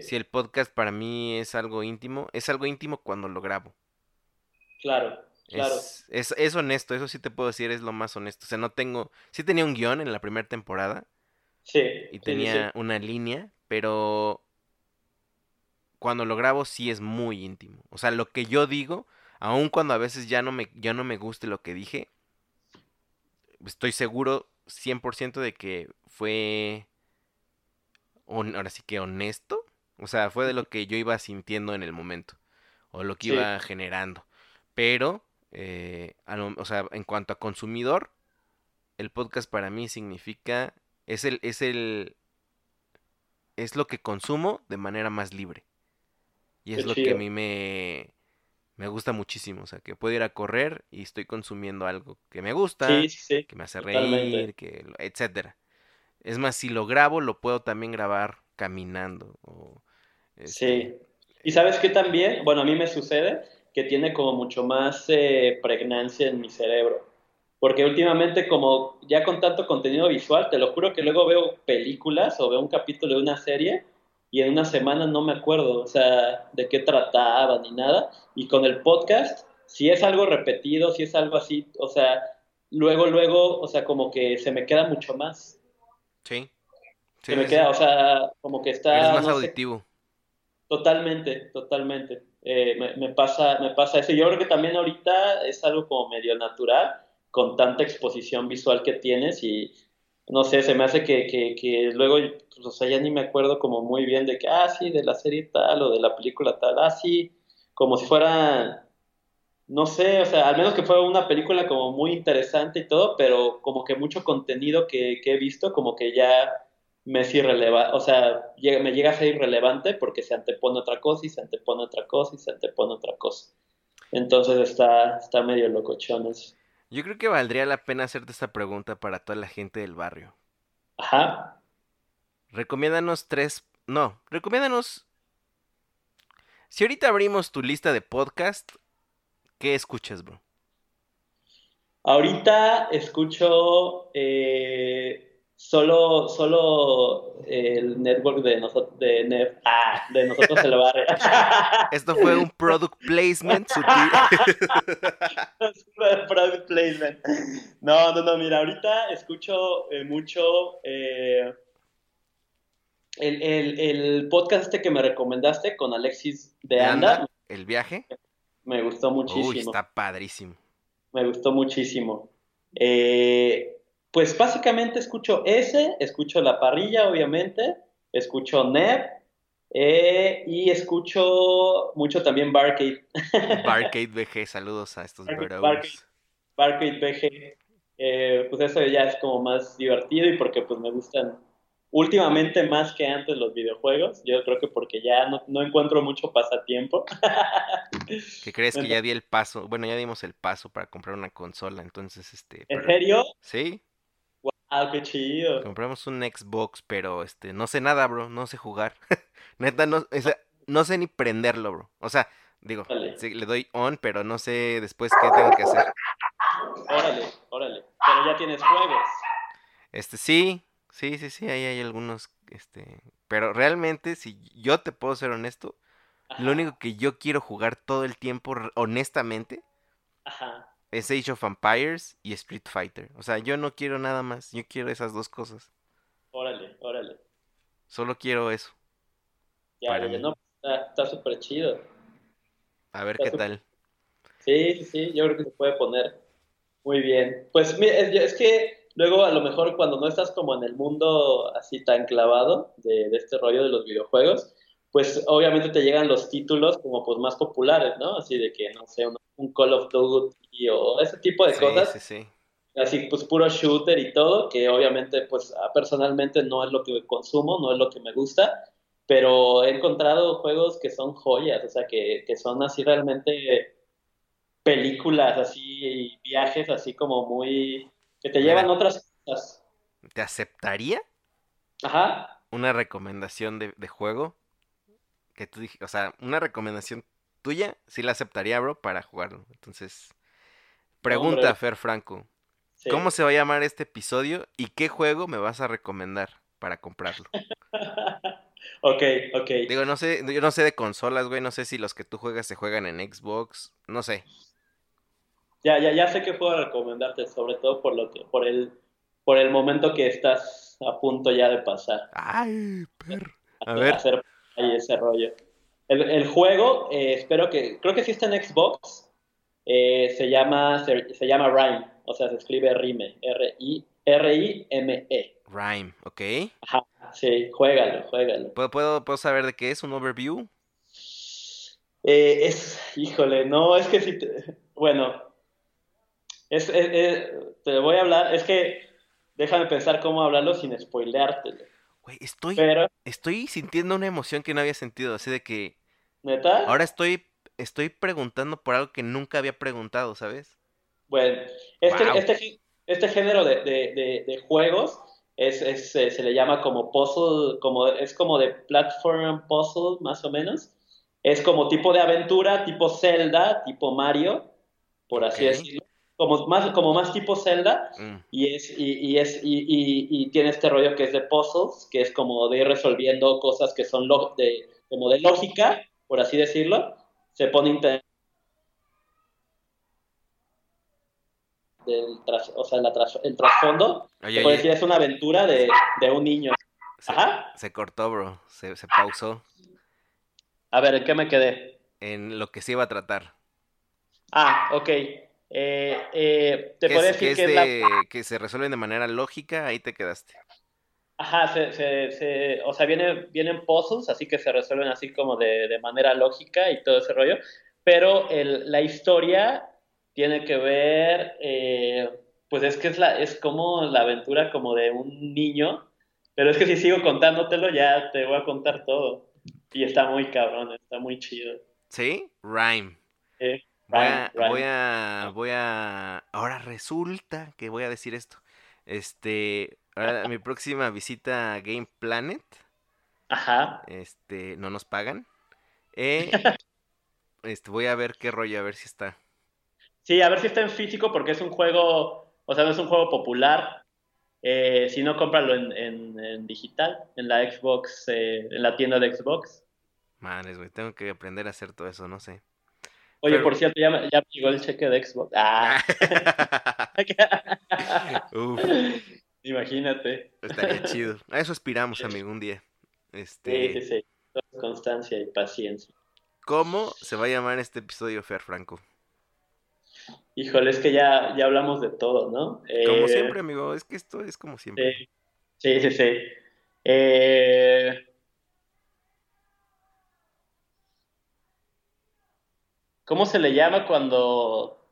Si el podcast para mí es algo íntimo, es algo íntimo cuando lo grabo. Claro, claro. Es, es, honesto, eso sí te puedo decir, es lo más honesto. O sea, no tengo. Sí tenía un guion en la primera temporada. Sí. Y tenía una línea, pero cuando lo grabo sí es muy íntimo. O sea, lo que yo digo, aun cuando a veces ya no me, ya no me guste lo que dije, estoy seguro 100% de que fue. ahora sí que honesto. O sea, fue de lo que yo iba sintiendo en el momento. O lo que iba generando. Pero, eh, o sea, en cuanto a consumidor, el podcast para mí significa, es el, es el, es lo que consumo de manera más libre. Y es lo que a mí me, me gusta muchísimo. O sea, que puedo ir a correr y estoy consumiendo algo que me gusta, que me hace reír, que, etcétera. Es más, si lo grabo, lo puedo también grabar caminando. O, Sí. Este y sabes que también, bueno, a mí me sucede que tiene como mucho más eh, pregnancia en mi cerebro. Porque últimamente como ya con tanto contenido visual, te lo juro que luego veo películas o veo un capítulo de una serie y en una semana no me acuerdo, o sea, de qué trataba ni nada. Y con el podcast, si es algo repetido, si es algo así, o sea, luego, luego, o sea, como que se me queda mucho más. Sí. se me queda, o sea, como que está... Es más auditivo. totalmente, totalmente. Eh, me, pasa, me pasa eso. Yo creo que también ahorita es algo como medio natural, con tanta exposición visual que tienes y no sé, se me hace que, que, luego, pues, o sea, ya ni me acuerdo como muy bien de que, ah, sí, de la serie tal o de la película tal, ah, sí, como si fuera, no sé, o sea, al menos que fuera una película como muy interesante y todo, pero como que mucho contenido que, que he visto, como que ya me es irrelevante, o sea, me llega a ser irrelevante porque se antepone otra cosa y se antepone otra cosa y se antepone otra cosa. Entonces está, está medio locochón Yo creo que valdría la pena hacerte esta pregunta para toda la gente del barrio. Ajá. Recomiéndanos tres, no, recomiéndanos... Si ahorita abrimos tu lista de podcast, ¿qué escuchas, bro? Ahorita escucho... Eh solo, solo el network de nosotros, de, ah, de nosotros el barrio. Esto fue un product placement product placement. No, no, no, mira, ahorita escucho eh, mucho eh, el, el, el, podcast este que me recomendaste con Alexis de, Anda, ¿El viaje? Me gustó muchísimo. Uy, está padrísimo. Me gustó muchísimo. Eh, pues básicamente escucho ese, escucho La Parrilla, obviamente, escucho Neb eh, y escucho mucho también Barcade. Barcade BG, saludos a estos Barcade, Barcade, BG. Eh, pues eso ya es como más divertido y porque pues me gustan últimamente más que antes los videojuegos. Yo creo que porque ya no, encuentro mucho pasatiempo. ¿Qué crees que ya di el paso? Bueno, ya dimos el paso para comprar una consola, entonces este... ¿En serio? Sí. Ah, qué chido. Compramos un Xbox, pero este, no sé nada, bro, no sé jugar. Neta, no, no sé ni prenderlo, bro. O sea, digo, le doy on, pero no sé después qué tengo que hacer. Órale, órale. Pero ya tienes juegos. Este, sí, sí, sí, sí, ahí hay algunos, este, pero realmente, si yo te puedo ser honesto, lo único que yo quiero jugar todo el tiempo, honestamente, Ajá es Age of Empires y Street Fighter. O sea, yo no quiero nada más, yo quiero esas dos cosas. Órale, órale. Solo quiero eso. Ya, ya no, está súper chido. A ver qué tal. Sí, sí, sí, yo creo que se puede poner, Muy bien. Pues es que luego a lo mejor cuando no estás como en el mundo así tan clavado de, este rollo de los videojuegos, pues obviamente te llegan los títulos como pues más populares, ¿no? Así de que, no sé, un, Call of Duty o ese tipo de cosas. Sí, sí. Así pues puro shooter y todo, que obviamente pues personalmente no es lo que consumo, no es lo que me gusta, pero he encontrado juegos que son joyas, o sea, que, que son así realmente películas así, viajes así como muy... que te llevan otras cosas. ¿Te aceptaría? Ajá. Una recomendación de, juego que tú dije, o sea, una recomendación tuya, sí la aceptaría, bro, para jugarlo. Entonces, pregunta, Fer Franco. ¿Cómo se va a llamar este episodio y qué juego me vas a recomendar para comprarlo? ok, ok. Digo, no sé, yo no sé de consolas, güey, no sé si los que tú juegas se juegan en Xbox, no sé. Ya, ya, ya sé qué puedo recomendarte, sobre todo por lo que, por el, por el momento que estás a punto ya de pasar. Ay, perro. A ver. Hacer ahí ese rollo. El, juego, eh, espero que, creo que sí está en Xbox. Eh, se llama, se, llama Rhyme, o sea, se escribe Rime, R-I, R-I-M-E. Rhyme, ok. Ajá, sí, juégalo, juégalo. ¿Puedo, puedo, puedo saber de qué es un overview? Eh, es, híjole, no, es que si, te, bueno, es, te voy a hablar, es que déjame pensar cómo hablarlo sin spoileártelo. Güey, estoy, estoy sintiendo una emoción que no había sentido, así de que... ¿Neta? Ahora estoy, estoy preguntando por algo que nunca había preguntado, ¿sabes? Bueno, este, este, este género de, de, de, juegos es, es, eh, se le llama como puzzle, como, es como de platform puzzle, más o menos. Es como tipo de aventura, tipo Zelda, tipo Mario, por así decirlo como más, como más tipo Zelda, mm. y, es, y, es, y, tiene este rollo que es de puzzles, que es como de ir resolviendo cosas que son de, como de lógica, por así decirlo. Se pone del o sea, el trasfondo. decir, es una aventura de, un niño. Se, se cortó, bro. Se, se pausó. A ver, ¿en qué me quedé? En lo que se iba a tratar. Ah, ok. Eh, eh, te puedo decir que, que se resuelven de manera lógica, ahí te quedaste. Ajá, se, se, o sea, viene, vienen puzzles, así que se resuelven así como de, de manera lógica y todo ese rollo, pero el, la historia tiene que ver, eh, pues es que es, la, es como la aventura como de un niño, pero es que si sigo contándotelo ya te voy a contar todo. Y está muy cabrón, está muy chido. ¿Sí? Rhyme. Voy a, voy a, Ahora resulta que voy a decir esto. Este. Ahora, mi próxima visita a Game Planet. Ajá. Este, no nos pagan. Eh, este, voy a ver qué rollo, a ver si está. Sí, a ver si está en físico, porque es un juego. O sea, no es un juego popular. Eh, si no, cómpralo en, digital, en la Xbox, eh, en la tienda de Xbox. Madres, güey, tengo que aprender a hacer todo eso, no sé. Oye, por cierto, ya me, llegó el cheque de Xbox. Ah. Imagínate. Estaría chido. A eso aspiramos, amigo, un día. Este... Sí, sí, sí. Constancia y paciencia. ¿Cómo se va a llamar este episodio, Fer Franco? Híjole, es que ya, ya hablamos de todo, ¿no? Como eh, siempre, amigo, es que esto es como siempre. Sí, sí, sí. Eh... ¿Cómo se le llama cuando...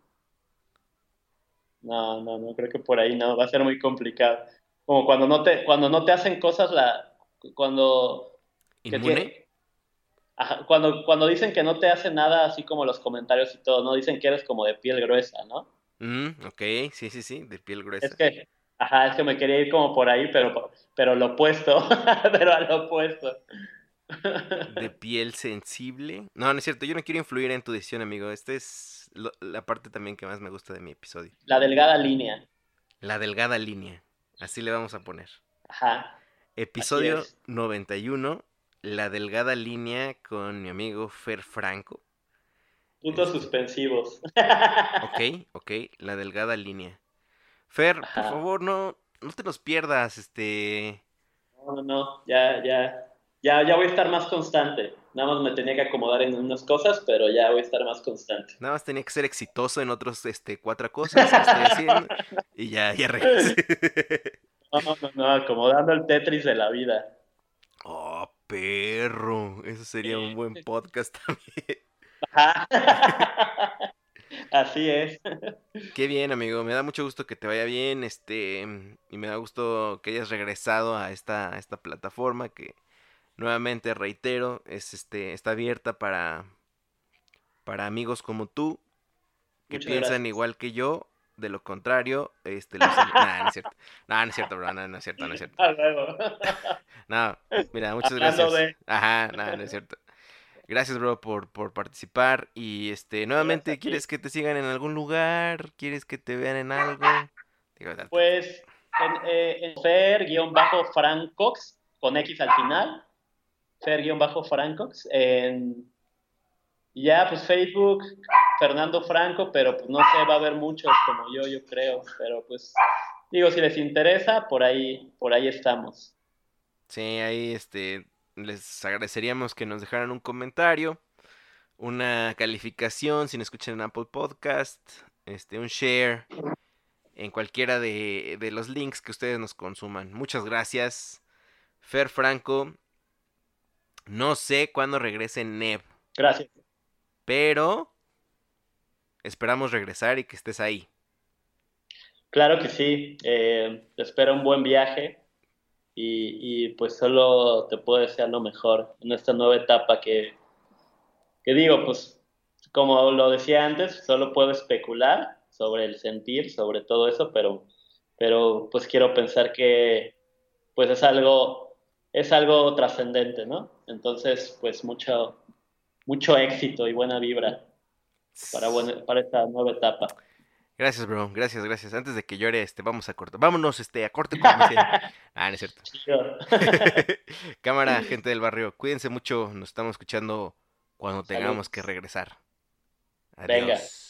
No, no, no, creo que por ahí no, va a ser muy complicado. Como cuando no te, cuando no te hacen cosas, la, cuando... ¿Inmune? cuando, cuando dicen que no te hacen nada, así como los comentarios y todo, ¿no? Dicen que eres como de piel gruesa, ¿no? Mm, ok, sí, sí, sí, de piel gruesa. Es que, ajá, es que me quería ir como por ahí, pero, pero lo opuesto, pero a lo opuesto de piel sensible. No, no es cierto, yo no quiero influir en tu decisión, amigo. Esta es la parte también que más me gusta de mi episodio. La delgada línea. La delgada línea. Así le vamos a poner. Ajá. Episodio 91, La delgada línea con mi amigo Fer Franco. Puntos este suspensivos. Ok, ok, la delgada línea. Fer, por favor, no, no te los pierdas, este... No, no, no, ya, ya, ya, ya voy a estar más constante. Nada más me tenía que acomodar en unas cosas, pero ya voy a estar más constante. Nada más tenía que ser exitoso en otros este, cuatro cosas que estoy haciendo y ya, ya regresé. No, no, no, acomodando el Tetris de la vida. Oh, perro. Eso sería un buen podcast también. Así es. Qué bien, amigo. Me da mucho gusto que te vaya bien, este, y me da gusto que hayas regresado a esta, a esta plataforma que nuevamente reitero, es este, está abierta para, para amigos como tú, que piensan igual que yo. De lo contrario, este, los... no es cierto. No, no es cierto, bro. No, no es cierto, no es cierto. No, mira, muchas gracias. Ajá, no, no es cierto. Gracias, bro, por, por participar. Y este, nuevamente, ¿quieres que te sigan en algún lugar? ¿Quieres que te vean en algo? pues en, eh, en Fer-Francox, con X al final. Fer-Francox. En, ya, pues Facebook, Fernando Franco, pero pues no sé, va a haber muchos como yo, yo creo. Pero pues, digo, si les interesa, por ahí, por ahí estamos. Sí, ahí este, les agradeceríamos que nos dejaran un comentario, una calificación si nos escuchan en Apple Podcast, este, un share en cualquiera de, de los links que ustedes nos consuman. Muchas gracias. Fer Franco. No sé cuándo regrese Neb. Gracias. Pero esperamos regresar y que estés ahí. Claro que sí. Eh, espero un buen viaje y, pues solo te puedo desear lo mejor en esta nueva etapa que, que digo, pues como lo decía antes, solo puedo especular sobre el sentir, sobre todo eso, pero, pero pues quiero pensar que pues es algo, es algo trascendente, ¿no? Entonces, pues mucho, mucho éxito y buena vibra para, para esta nueva etapa. Gracias, bro. Gracias, gracias. Antes de que llore, este, vamos a cortar. Vámonos, este, a corte comercial. ah, no es cierto. Cámara, gente del barrio, cuídense mucho. Nos estamos escuchando cuando tengamos que regresar. Adiós.